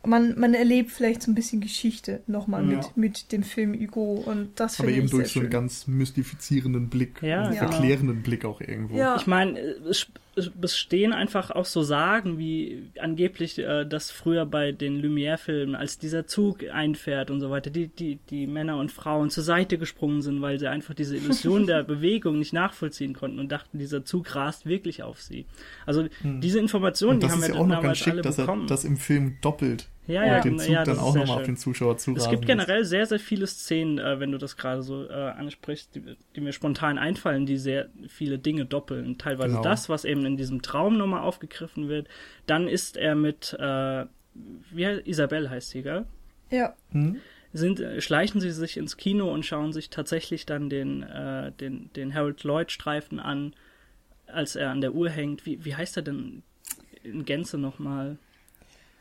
man, man erlebt vielleicht so ein bisschen Geschichte nochmal ja. mit, mit dem Film Hugo und das finde ich Aber eben durch so einen ganz mystifizierenden Blick, ja, einen ja. erklärenden Blick auch irgendwo. Ja. Ich meine, es, es bestehen einfach auch so Sagen, wie angeblich äh, das früher bei den Lumière-Filmen, als dieser Zug einfährt und so weiter, die, die, die Männer und Frauen zur Seite gesprungen sind, weil sie einfach diese Illusion der Bewegung nicht nachvollziehen konnten und dachten, dieser Zug rast wirklich auf sie. Also hm. diese Informationen, die haben wir ja auch noch ganz schick, dass bekommen. er das im Film doppelt ja, ja, den Zug ja, dann auch nochmal auf den Zuschauer zu Es gibt generell sehr, sehr viele Szenen, äh, wenn du das gerade so äh, ansprichst, die, die, mir spontan einfallen, die sehr viele Dinge doppeln. Teilweise genau. das, was eben in diesem Traum nochmal aufgegriffen wird. Dann ist er mit, äh, wie heißt, Isabelle heißt sie, gell? Ja. Hm? Sind, äh, schleichen sie sich ins Kino und schauen sich tatsächlich dann den, äh, den, den Harold Lloyd-Streifen an, als er an der Uhr hängt. Wie, wie heißt er denn in Gänze nochmal?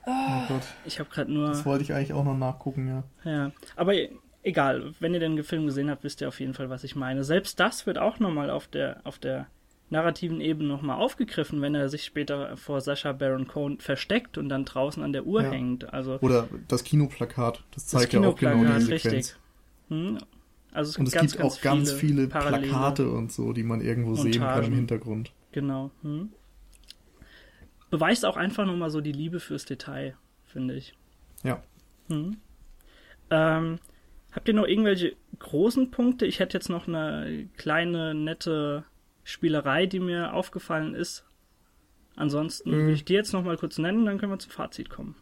Oh Gott. Ich habe gerade nur. Das wollte ich eigentlich auch noch nachgucken, ja. Ja, aber egal, wenn ihr den Film gesehen habt, wisst ihr auf jeden Fall, was ich meine. Selbst das wird auch nochmal auf der, auf der narrativen Ebene nochmal aufgegriffen, wenn er sich später vor Sascha Baron Cohen versteckt und dann draußen an der Uhr ja. hängt. Also Oder das Kinoplakat, das zeigt das ja auch genau die Sequenz. Richtig. Hm? Also es und es ganz, gibt auch ganz viele, Plakate und so, die man irgendwo sehen kann im Hintergrund. Genau. Hm? Beweist auch einfach nochmal so die Liebe fürs Detail, finde ich. Ja. Hm. Ähm, habt ihr noch irgendwelche großen Punkte? Ich hätte jetzt noch eine kleine, nette Spielerei, die mir aufgefallen ist. Ansonsten mhm. will ich die jetzt noch mal kurz nennen, dann können wir zum Fazit kommen.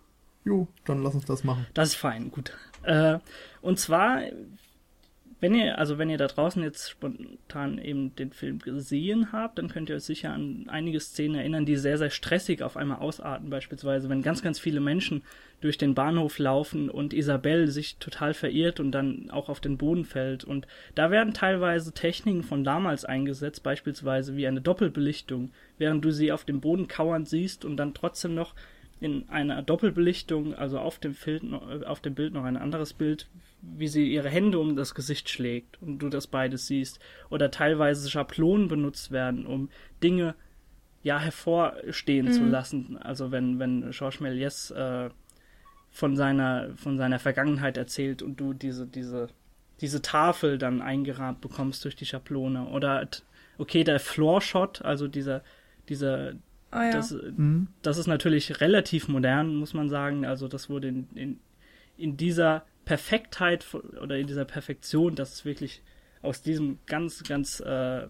Jo, dann lass uns das machen. Das ist fein, gut. Äh, und zwar wenn ihr, also wenn ihr da draußen jetzt spontan eben den Film gesehen habt, dann könnt ihr euch sicher an einige Szenen erinnern, die sehr, sehr stressig auf einmal ausarten. Beispielsweise, wenn ganz, ganz viele Menschen durch den Bahnhof laufen und Isabelle sich total verirrt und dann auch auf den Boden fällt. Und da werden teilweise Techniken von damals eingesetzt, beispielsweise wie eine Doppelbelichtung, während du sie auf dem Boden kauernd siehst und dann trotzdem noch in einer Doppelbelichtung, also auf dem, Bild, auf dem Bild noch ein anderes Bild, wie sie ihre Hände um das Gesicht schlägt und du das beides siehst. Oder teilweise Schablonen benutzt werden, um Dinge ja hervorstehen mhm. zu lassen. Also wenn, wenn Georges Méliès äh, von seiner, von seiner Vergangenheit erzählt und du diese, diese, diese Tafel dann eingerahmt bekommst durch die Schablone. Oder okay, der Floor-Shot, also dieser, dieser, Oh ja. das, mhm. das ist natürlich relativ modern, muss man sagen. Also das wurde in, in, in dieser Perfektheit oder in dieser Perfektion, dass es wirklich aus diesem ganz, ganz äh,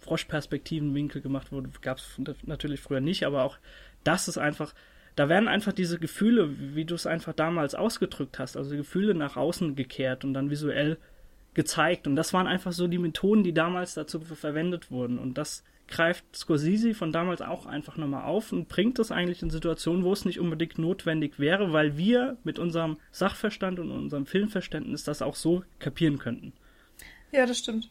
Froschperspektivenwinkel gemacht wurde, gab es natürlich früher nicht, aber auch das ist einfach, da werden einfach diese Gefühle, wie du es einfach damals ausgedrückt hast, also Gefühle nach außen gekehrt und dann visuell gezeigt. Und das waren einfach so die Methoden, die damals dazu verwendet wurden. Und das greift Scorsese von damals auch einfach nochmal auf und bringt es eigentlich in Situationen, wo es nicht unbedingt notwendig wäre, weil wir mit unserem Sachverstand und unserem Filmverständnis das auch so kapieren könnten. Ja, das stimmt.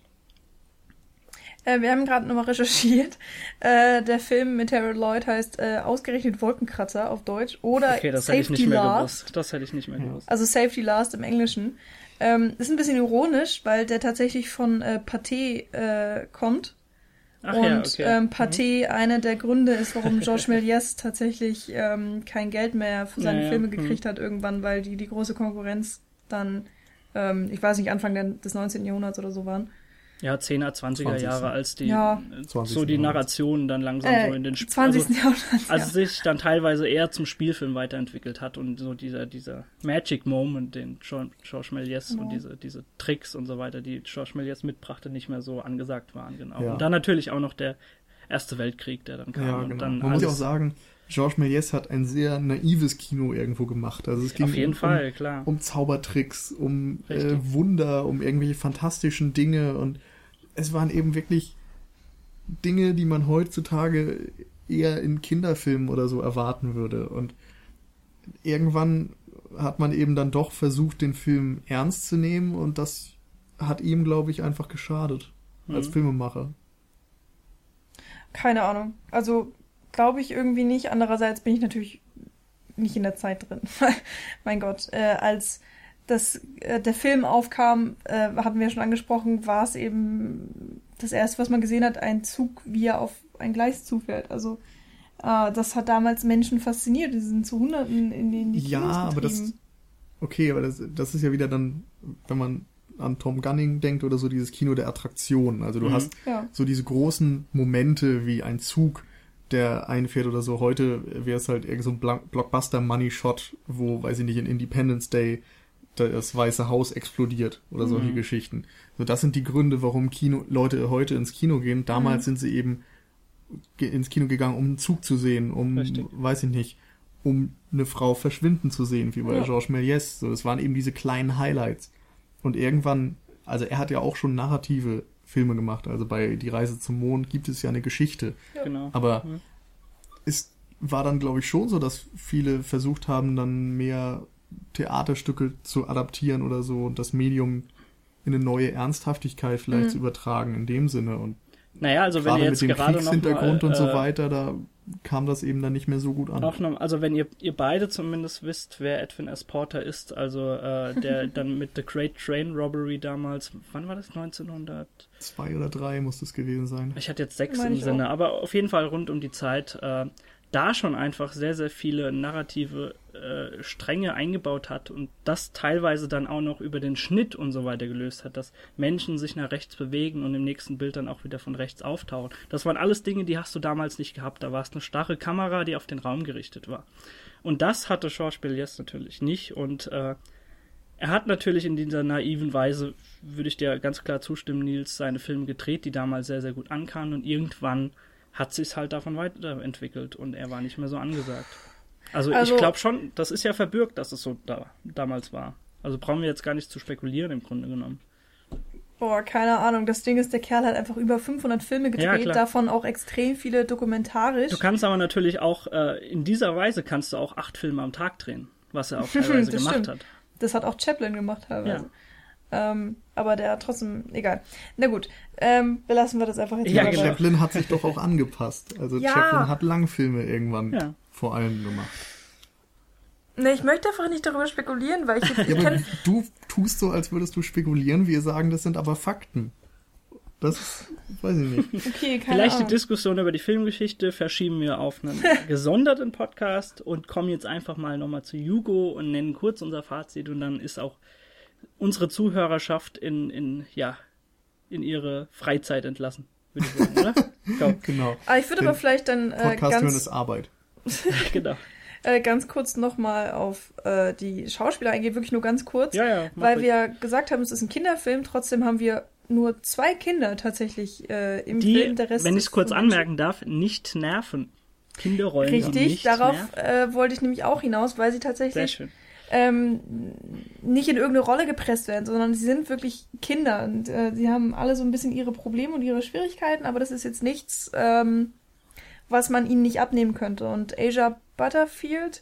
Äh, wir haben gerade nochmal recherchiert. Äh, der Film mit Harold Lloyd heißt äh, ausgerechnet Wolkenkratzer auf Deutsch oder okay, das Safety hätte ich nicht mehr Last. Gewusst. Das hätte ich nicht mehr gewusst. Also Safety Last im Englischen. Ähm, ist ein bisschen ironisch, weil der tatsächlich von äh, Pathé äh, kommt Ach und ja, okay. ähm, Pathé mhm. einer der Gründe ist, warum Georges Méliès tatsächlich ähm, kein Geld mehr für seine ja, Filme ja. gekriegt mhm. hat irgendwann, weil die die große Konkurrenz dann, ähm, ich weiß nicht, Anfang des 19. Jahrhunderts oder so waren. Ja, 10er, 20er 20. Jahre, als die ja. so die Narration dann langsam äh, so in den Sp 20. Also, Jahrhundert. Als ja. sich dann teilweise eher zum Spielfilm weiterentwickelt hat und so dieser, dieser Magic Moment, den Georges Méliès genau. und diese, diese Tricks und so weiter, die Georges Méliès mitbrachte, nicht mehr so angesagt waren, genau. Ja. Und dann natürlich auch noch der Erste Weltkrieg, der dann kam. Ja, genau. Man muss ja auch sagen, Georges Méliès hat ein sehr naives Kino irgendwo gemacht. Also es ging Auf jeden um, Fall, klar. um Zaubertricks, um äh, Wunder, um irgendwelche fantastischen Dinge und es waren eben wirklich Dinge, die man heutzutage eher in Kinderfilmen oder so erwarten würde. Und irgendwann hat man eben dann doch versucht, den Film ernst zu nehmen und das hat ihm, glaube ich, einfach geschadet mhm. als Filmemacher. Keine Ahnung. Also glaube ich irgendwie nicht. Andererseits bin ich natürlich nicht in der Zeit drin. mein Gott, äh, als das, äh, der Film aufkam, äh, hatten wir schon angesprochen, war es eben das erste, was man gesehen hat, ein Zug, wie er auf ein Gleis zufährt. Also äh, das hat damals Menschen fasziniert. Die sind zu Hunderten in den die Ja, aber das okay, aber das, das ist ja wieder dann, wenn man an Tom Gunning denkt oder so dieses Kino der Attraktionen. Also du mhm. hast ja. so diese großen Momente wie ein Zug, der einfährt oder so. Heute wäre es halt irgend so ein Blockbuster Money Shot, wo, weiß ich nicht, in Independence Day das Weiße Haus explodiert oder solche mhm. Geschichten. So, das sind die Gründe, warum Kino, Leute heute ins Kino gehen. Damals mhm. sind sie eben ins Kino gegangen, um einen Zug zu sehen, um, Richtig. weiß ich nicht, um eine Frau verschwinden zu sehen, wie bei ja. Georges Méliès. So, das waren eben diese kleinen Highlights. Und irgendwann, also er hat ja auch schon narrative Filme gemacht. Also bei Die Reise zum Mond gibt es ja eine Geschichte. Ja. Genau. Aber mhm. es war dann, glaube ich, schon so, dass viele versucht haben, dann mehr Theaterstücke zu adaptieren oder so und das Medium in eine neue Ernsthaftigkeit vielleicht mhm. zu übertragen in dem Sinne. Und naja, also wenn ihr jetzt mit dem gerade Kriegshintergrund noch mal, und so äh, weiter, da kam das eben dann nicht mehr so gut an. Noch, also wenn ihr, ihr beide zumindest wisst, wer Edwin S. Porter ist, also äh, der dann mit The Great Train Robbery damals, wann war das? 1900? Zwei oder drei muss das gewesen sein. Ich hatte jetzt sechs im Sinne, auch. aber auf jeden Fall rund um die Zeit. Äh, da schon einfach sehr, sehr viele narrative äh, Stränge eingebaut hat und das teilweise dann auch noch über den Schnitt und so weiter gelöst hat, dass Menschen sich nach rechts bewegen und im nächsten Bild dann auch wieder von rechts auftauchen. Das waren alles Dinge, die hast du damals nicht gehabt. Da war es eine starre Kamera, die auf den Raum gerichtet war. Und das hatte Schauspiel jetzt natürlich nicht und äh, er hat natürlich in dieser naiven Weise, würde ich dir ganz klar zustimmen, Nils, seine Filme gedreht, die damals sehr, sehr gut ankamen und irgendwann hat sich halt davon weiterentwickelt und er war nicht mehr so angesagt. Also, also ich glaube schon, das ist ja verbürgt, dass es so da, damals war. Also brauchen wir jetzt gar nicht zu spekulieren im Grunde genommen. Boah, keine Ahnung. Das Ding ist, der Kerl hat einfach über 500 Filme gedreht, ja, davon auch extrem viele dokumentarisch. Du kannst aber natürlich auch, äh, in dieser Weise kannst du auch acht Filme am Tag drehen, was er auch teilweise gemacht stimmt. hat. Das hat auch Chaplin gemacht teilweise. Ja. Ähm, aber der hat trotzdem, egal. Na gut, ähm, belassen wir das einfach jetzt. Ja, genau. Chaplin hat sich doch auch angepasst. Also ja. Chaplin hat Langfilme irgendwann ja. vor allem gemacht. Ne, ich möchte einfach nicht darüber spekulieren, weil ich, ja, aber du tust so, als würdest du spekulieren. Wir sagen, das sind aber Fakten. Das weiß ich nicht. Okay, keine Vielleicht Ahnung. die Diskussion über die Filmgeschichte verschieben wir auf einen gesonderten Podcast und kommen jetzt einfach mal nochmal zu Hugo und nennen kurz unser Fazit und dann ist auch unsere Zuhörerschaft in, in, ja, in ihre Freizeit entlassen, würde ich sagen, oder? Go. genau. Aber ich würde aber vielleicht dann äh, Podcast ganz, hören ist Arbeit. genau. Äh, ganz kurz nochmal auf äh, die Schauspieler eingehen, wirklich nur ganz kurz, ja, ja, weil ich. wir gesagt haben, es ist ein Kinderfilm, trotzdem haben wir nur zwei Kinder tatsächlich äh, im die, Film. Der Rest wenn ich es kurz anmerken darf, nicht nerven. Kinderrollen. Richtig, darauf äh, wollte ich nämlich auch hinaus, weil sie tatsächlich Sehr schön ähm, nicht in irgendeine Rolle gepresst werden, sondern sie sind wirklich Kinder und äh, sie haben alle so ein bisschen ihre Probleme und ihre Schwierigkeiten, aber das ist jetzt nichts, ähm, was man ihnen nicht abnehmen könnte. Und Asia Butterfield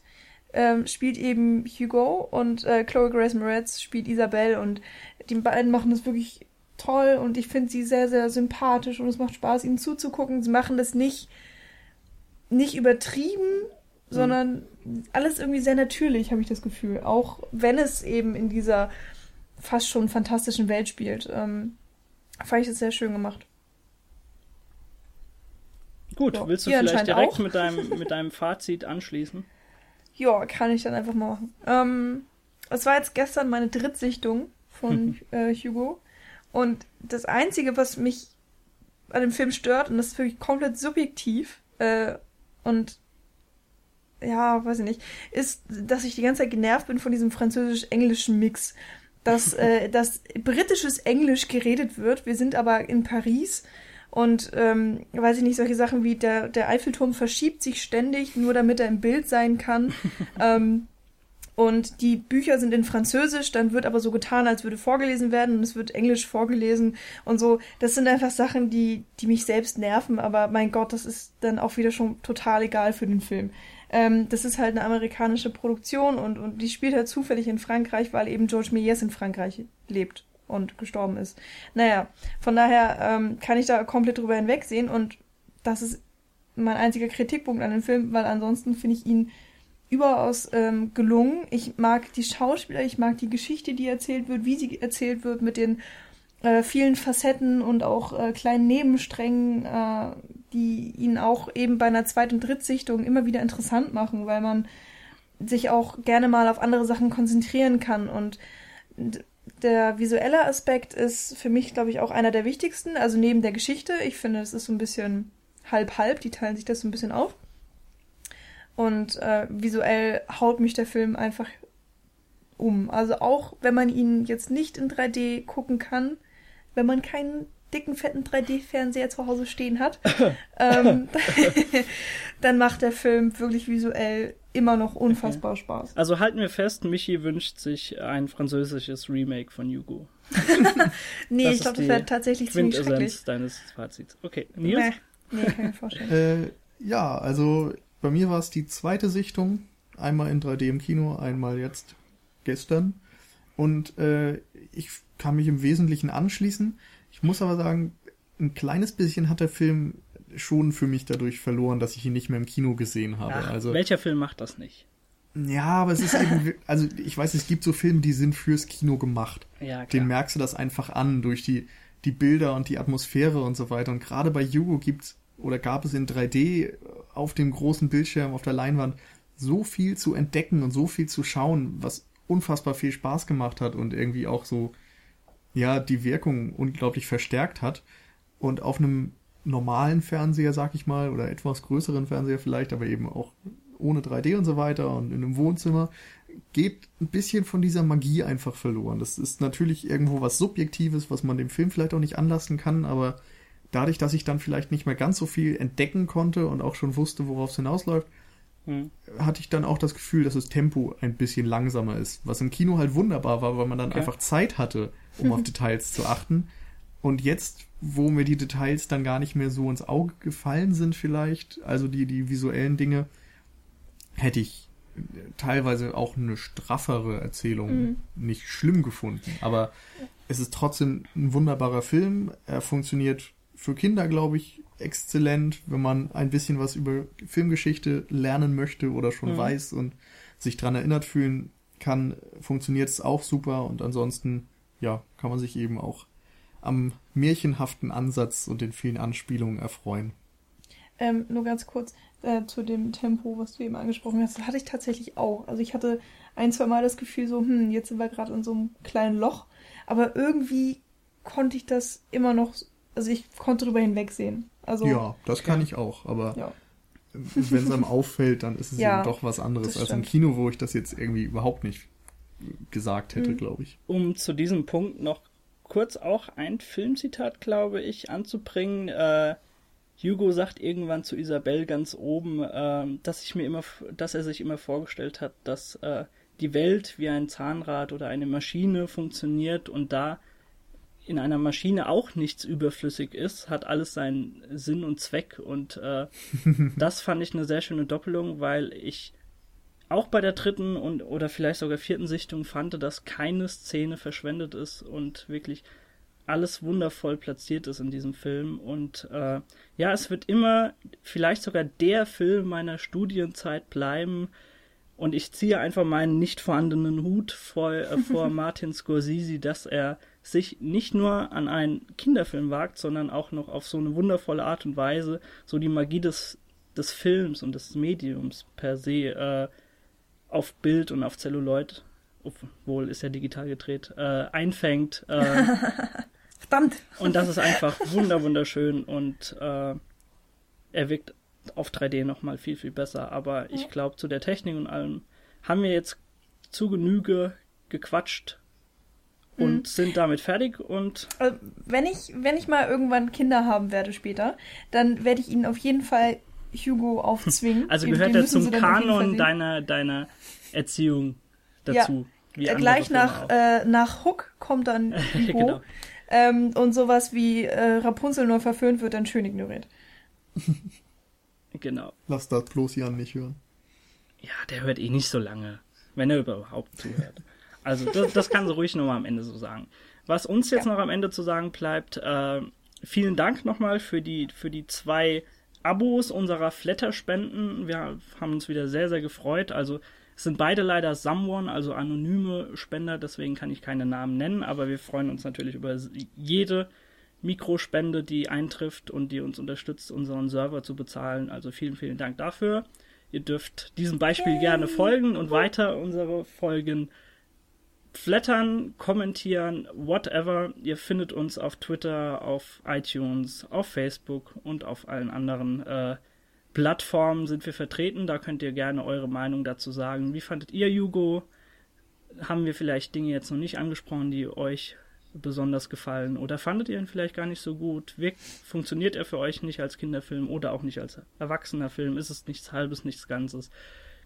ähm, spielt eben Hugo und äh, Chloe Grace Moretz spielt Isabelle und die beiden machen das wirklich toll und ich finde sie sehr, sehr sympathisch und es macht Spaß, ihnen zuzugucken. Sie machen das nicht, nicht übertrieben, mhm. sondern alles irgendwie sehr natürlich, habe ich das Gefühl. Auch wenn es eben in dieser fast schon fantastischen Welt spielt. Ähm, fand ich das sehr schön gemacht. Gut, ja, willst du vielleicht direkt mit deinem, mit deinem Fazit anschließen? Ja, kann ich dann einfach mal machen. Ähm, es war jetzt gestern meine Drittsichtung von äh, Hugo. Und das Einzige, was mich an dem Film stört, und das ist wirklich komplett subjektiv, äh, und ja, weiß ich nicht, ist, dass ich die ganze Zeit genervt bin von diesem französisch-englischen Mix. Dass, äh, dass britisches Englisch geredet wird. Wir sind aber in Paris Und ähm, weiß ich nicht, solche Sachen wie der, der Eiffelturm verschiebt sich ständig, nur damit er im Bild sein kann. ähm, und die Bücher sind in Französisch, dann wird aber so getan, als würde vorgelesen werden und es wird Englisch vorgelesen und so. Das sind einfach Sachen, die, die mich selbst nerven, aber mein Gott, das ist dann auch wieder schon total egal für den Film. Ähm, das ist halt eine amerikanische Produktion und, und die spielt halt zufällig in Frankreich, weil eben George Méliès in Frankreich lebt und gestorben ist. Naja, von daher ähm, kann ich da komplett drüber hinwegsehen und das ist mein einziger Kritikpunkt an dem Film, weil ansonsten finde ich ihn überaus ähm, gelungen. Ich mag die Schauspieler, ich mag die Geschichte, die erzählt wird, wie sie erzählt wird, mit den äh, vielen Facetten und auch äh, kleinen Nebensträngen, äh, die ihn auch eben bei einer Zweit- und Drittsichtung immer wieder interessant machen, weil man sich auch gerne mal auf andere Sachen konzentrieren kann. Und der visuelle Aspekt ist für mich, glaube ich, auch einer der wichtigsten. Also neben der Geschichte. Ich finde, es ist so ein bisschen halb-halb. Die teilen sich das so ein bisschen auf. Und äh, visuell haut mich der Film einfach um. Also auch wenn man ihn jetzt nicht in 3D gucken kann, wenn man keinen dicken, fetten 3D-Fernseher zu Hause stehen hat, ähm, dann macht der Film wirklich visuell immer noch unfassbar okay. Spaß. Also halten wir fest, Michi wünscht sich ein französisches Remake von Hugo. nee, das ich glaube, das wäre tatsächlich ziemlich schrecklich. deines Fazits. Okay, Nils? Nee, nee kann ich mir vorstellen. äh, ja, also bei mir war es die zweite Sichtung. Einmal in 3D im Kino, einmal jetzt gestern. Und äh, ich kann mich im Wesentlichen anschließen. Ich muss aber sagen, ein kleines bisschen hat der Film schon für mich dadurch verloren, dass ich ihn nicht mehr im Kino gesehen habe. Ach, also welcher Film macht das nicht? Ja, aber es ist eben, also ich weiß, es gibt so Filme, die sind fürs Kino gemacht. Ja, klar. Den merkst du das einfach an durch die die Bilder und die Atmosphäre und so weiter. Und gerade bei Hugo gibt's oder gab es in 3D auf dem großen Bildschirm, auf der Leinwand so viel zu entdecken und so viel zu schauen, was unfassbar viel Spaß gemacht hat und irgendwie auch so, ja, die Wirkung unglaublich verstärkt hat. Und auf einem normalen Fernseher, sag ich mal, oder etwas größeren Fernseher vielleicht, aber eben auch ohne 3D und so weiter und in einem Wohnzimmer, geht ein bisschen von dieser Magie einfach verloren. Das ist natürlich irgendwo was Subjektives, was man dem Film vielleicht auch nicht anlassen kann, aber dadurch, dass ich dann vielleicht nicht mehr ganz so viel entdecken konnte und auch schon wusste, worauf es hinausläuft, hm. hatte ich dann auch das Gefühl, dass das Tempo ein bisschen langsamer ist. Was im Kino halt wunderbar war, weil man dann okay. einfach Zeit hatte, um auf Details zu achten. Und jetzt, wo mir die Details dann gar nicht mehr so ins Auge gefallen sind, vielleicht, also die, die visuellen Dinge, hätte ich teilweise auch eine straffere Erzählung mhm. nicht schlimm gefunden. Aber es ist trotzdem ein wunderbarer Film. Er funktioniert für Kinder, glaube ich, exzellent, wenn man ein bisschen was über Filmgeschichte lernen möchte oder schon mhm. weiß und sich dran erinnert fühlen kann, funktioniert es auch super und ansonsten, ja, kann man sich eben auch am märchenhaften Ansatz und den vielen Anspielungen erfreuen. Ähm, nur ganz kurz äh, zu dem Tempo, was du eben angesprochen hast. Das hatte ich tatsächlich auch. Also ich hatte ein, zwei Mal das Gefühl so, hm, jetzt sind wir gerade in so einem kleinen Loch. Aber irgendwie konnte ich das immer noch also ich konnte drüber hinwegsehen. Also, ja, das kann ja. ich auch, aber ja. wenn es einem auffällt, dann ist es ja, eben doch was anderes als im Kino, wo ich das jetzt irgendwie überhaupt nicht gesagt hätte, mhm. glaube ich. Um zu diesem Punkt noch kurz auch ein Filmzitat, glaube ich, anzubringen. Äh, Hugo sagt irgendwann zu Isabelle ganz oben, äh, dass ich mir immer, dass er sich immer vorgestellt hat, dass äh, die Welt wie ein Zahnrad oder eine Maschine funktioniert und da in einer Maschine auch nichts überflüssig ist, hat alles seinen Sinn und Zweck. Und äh, das fand ich eine sehr schöne Doppelung, weil ich auch bei der dritten und oder vielleicht sogar vierten Sichtung fand, dass keine Szene verschwendet ist und wirklich alles wundervoll platziert ist in diesem Film. Und äh, ja, es wird immer vielleicht sogar der Film meiner Studienzeit bleiben. Und ich ziehe einfach meinen nicht vorhandenen Hut vor, äh, vor Martin Scorsese, dass er sich nicht nur an einen Kinderfilm wagt, sondern auch noch auf so eine wundervolle Art und Weise so die Magie des, des Films und des Mediums per se äh, auf Bild und auf Celluloid, obwohl ist ja digital gedreht, äh, einfängt. Äh, Verdammt! Und das ist einfach wunder wunderschön und äh, er wirkt auf 3D nochmal viel, viel besser. Aber ich glaube, zu der Technik und allem haben wir jetzt zu Genüge gequatscht und mhm. sind damit fertig und. Also, wenn ich, wenn ich mal irgendwann Kinder haben werde später, dann werde ich ihnen auf jeden Fall Hugo aufzwingen. Also gehört er zum Kanon deiner, deiner Erziehung dazu. Ja. Gleich nach, äh, nach Hook kommt dann Hugo. genau. ähm, und sowas wie äh, Rapunzel neu verföhnt wird dann schön ignoriert. genau. Lass das bloß Jan nicht hören. Ja, der hört eh nicht so lange, wenn er überhaupt zuhört. Also das, das kann sie ruhig nochmal am Ende so sagen. Was uns jetzt ja. noch am Ende zu sagen bleibt, äh, vielen Dank nochmal für die, für die zwei Abos unserer Flatter-Spenden. Wir haben uns wieder sehr, sehr gefreut. Also es sind beide leider Someone, also anonyme Spender, deswegen kann ich keine Namen nennen, aber wir freuen uns natürlich über jede Mikrospende, die eintrifft und die uns unterstützt, unseren Server zu bezahlen. Also vielen, vielen Dank dafür. Ihr dürft diesem Beispiel gerne folgen und weiter unsere Folgen flattern, kommentieren, whatever. Ihr findet uns auf Twitter, auf iTunes, auf Facebook und auf allen anderen äh, Plattformen sind wir vertreten. Da könnt ihr gerne eure Meinung dazu sagen. Wie fandet ihr Hugo? Haben wir vielleicht Dinge jetzt noch nicht angesprochen, die euch besonders gefallen? Oder fandet ihr ihn vielleicht gar nicht so gut? Wirkt, funktioniert er für euch nicht als Kinderfilm oder auch nicht als erwachsener Film? Ist es nichts Halbes, nichts Ganzes?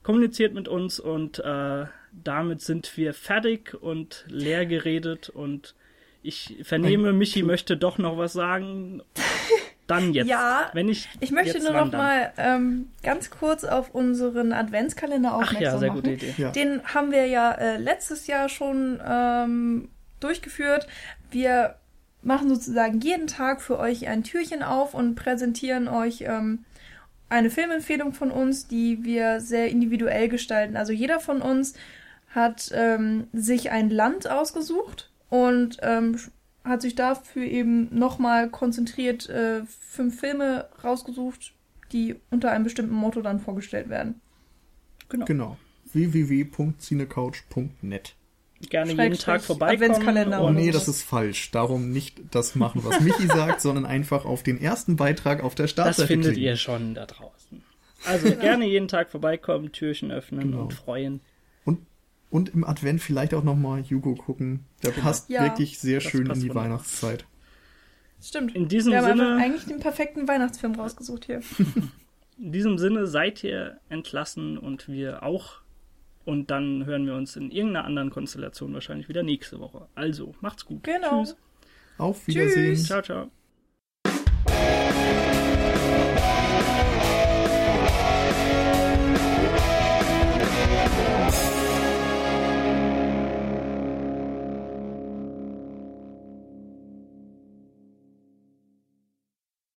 Kommuniziert mit uns und äh, damit sind wir fertig und leer geredet und ich vernehme, Michi möchte doch noch was sagen. Dann jetzt. Ja, wenn ich. Ich möchte nur noch mal ähm, ganz kurz auf unseren Adventskalender aufmerksam Ach ja, sehr machen. gute Idee. Ja. Den haben wir ja äh, letztes Jahr schon ähm, durchgeführt. Wir machen sozusagen jeden Tag für euch ein Türchen auf und präsentieren euch ähm, eine Filmempfehlung von uns, die wir sehr individuell gestalten. Also jeder von uns hat ähm, sich ein Land ausgesucht und ähm, hat sich dafür eben nochmal konzentriert äh, fünf Filme rausgesucht, die unter einem bestimmten Motto dann vorgestellt werden. Genau. Genau. www.cinecouch.net gerne jeden Tag vorbeikommen. Adventskalender. Oh nee, das ist falsch. Darum nicht das machen, was Michi sagt, sondern einfach auf den ersten Beitrag auf der Startseite Das findet klicken. ihr schon da draußen. Also gerne jeden Tag vorbeikommen, Türchen öffnen genau. und freuen. Und, und im Advent vielleicht auch nochmal Hugo gucken. Der genau. passt ja, wirklich sehr schön in die wunderbar. Weihnachtszeit. Stimmt. In diesem Wir Sinne. haben eigentlich den perfekten Weihnachtsfilm rausgesucht hier. in diesem Sinne seid ihr entlassen und wir auch und dann hören wir uns in irgendeiner anderen Konstellation wahrscheinlich wieder nächste Woche. Also, macht's gut. Genau. Tschüss. Auf Wiedersehen. Tschüss. Ciao, ciao.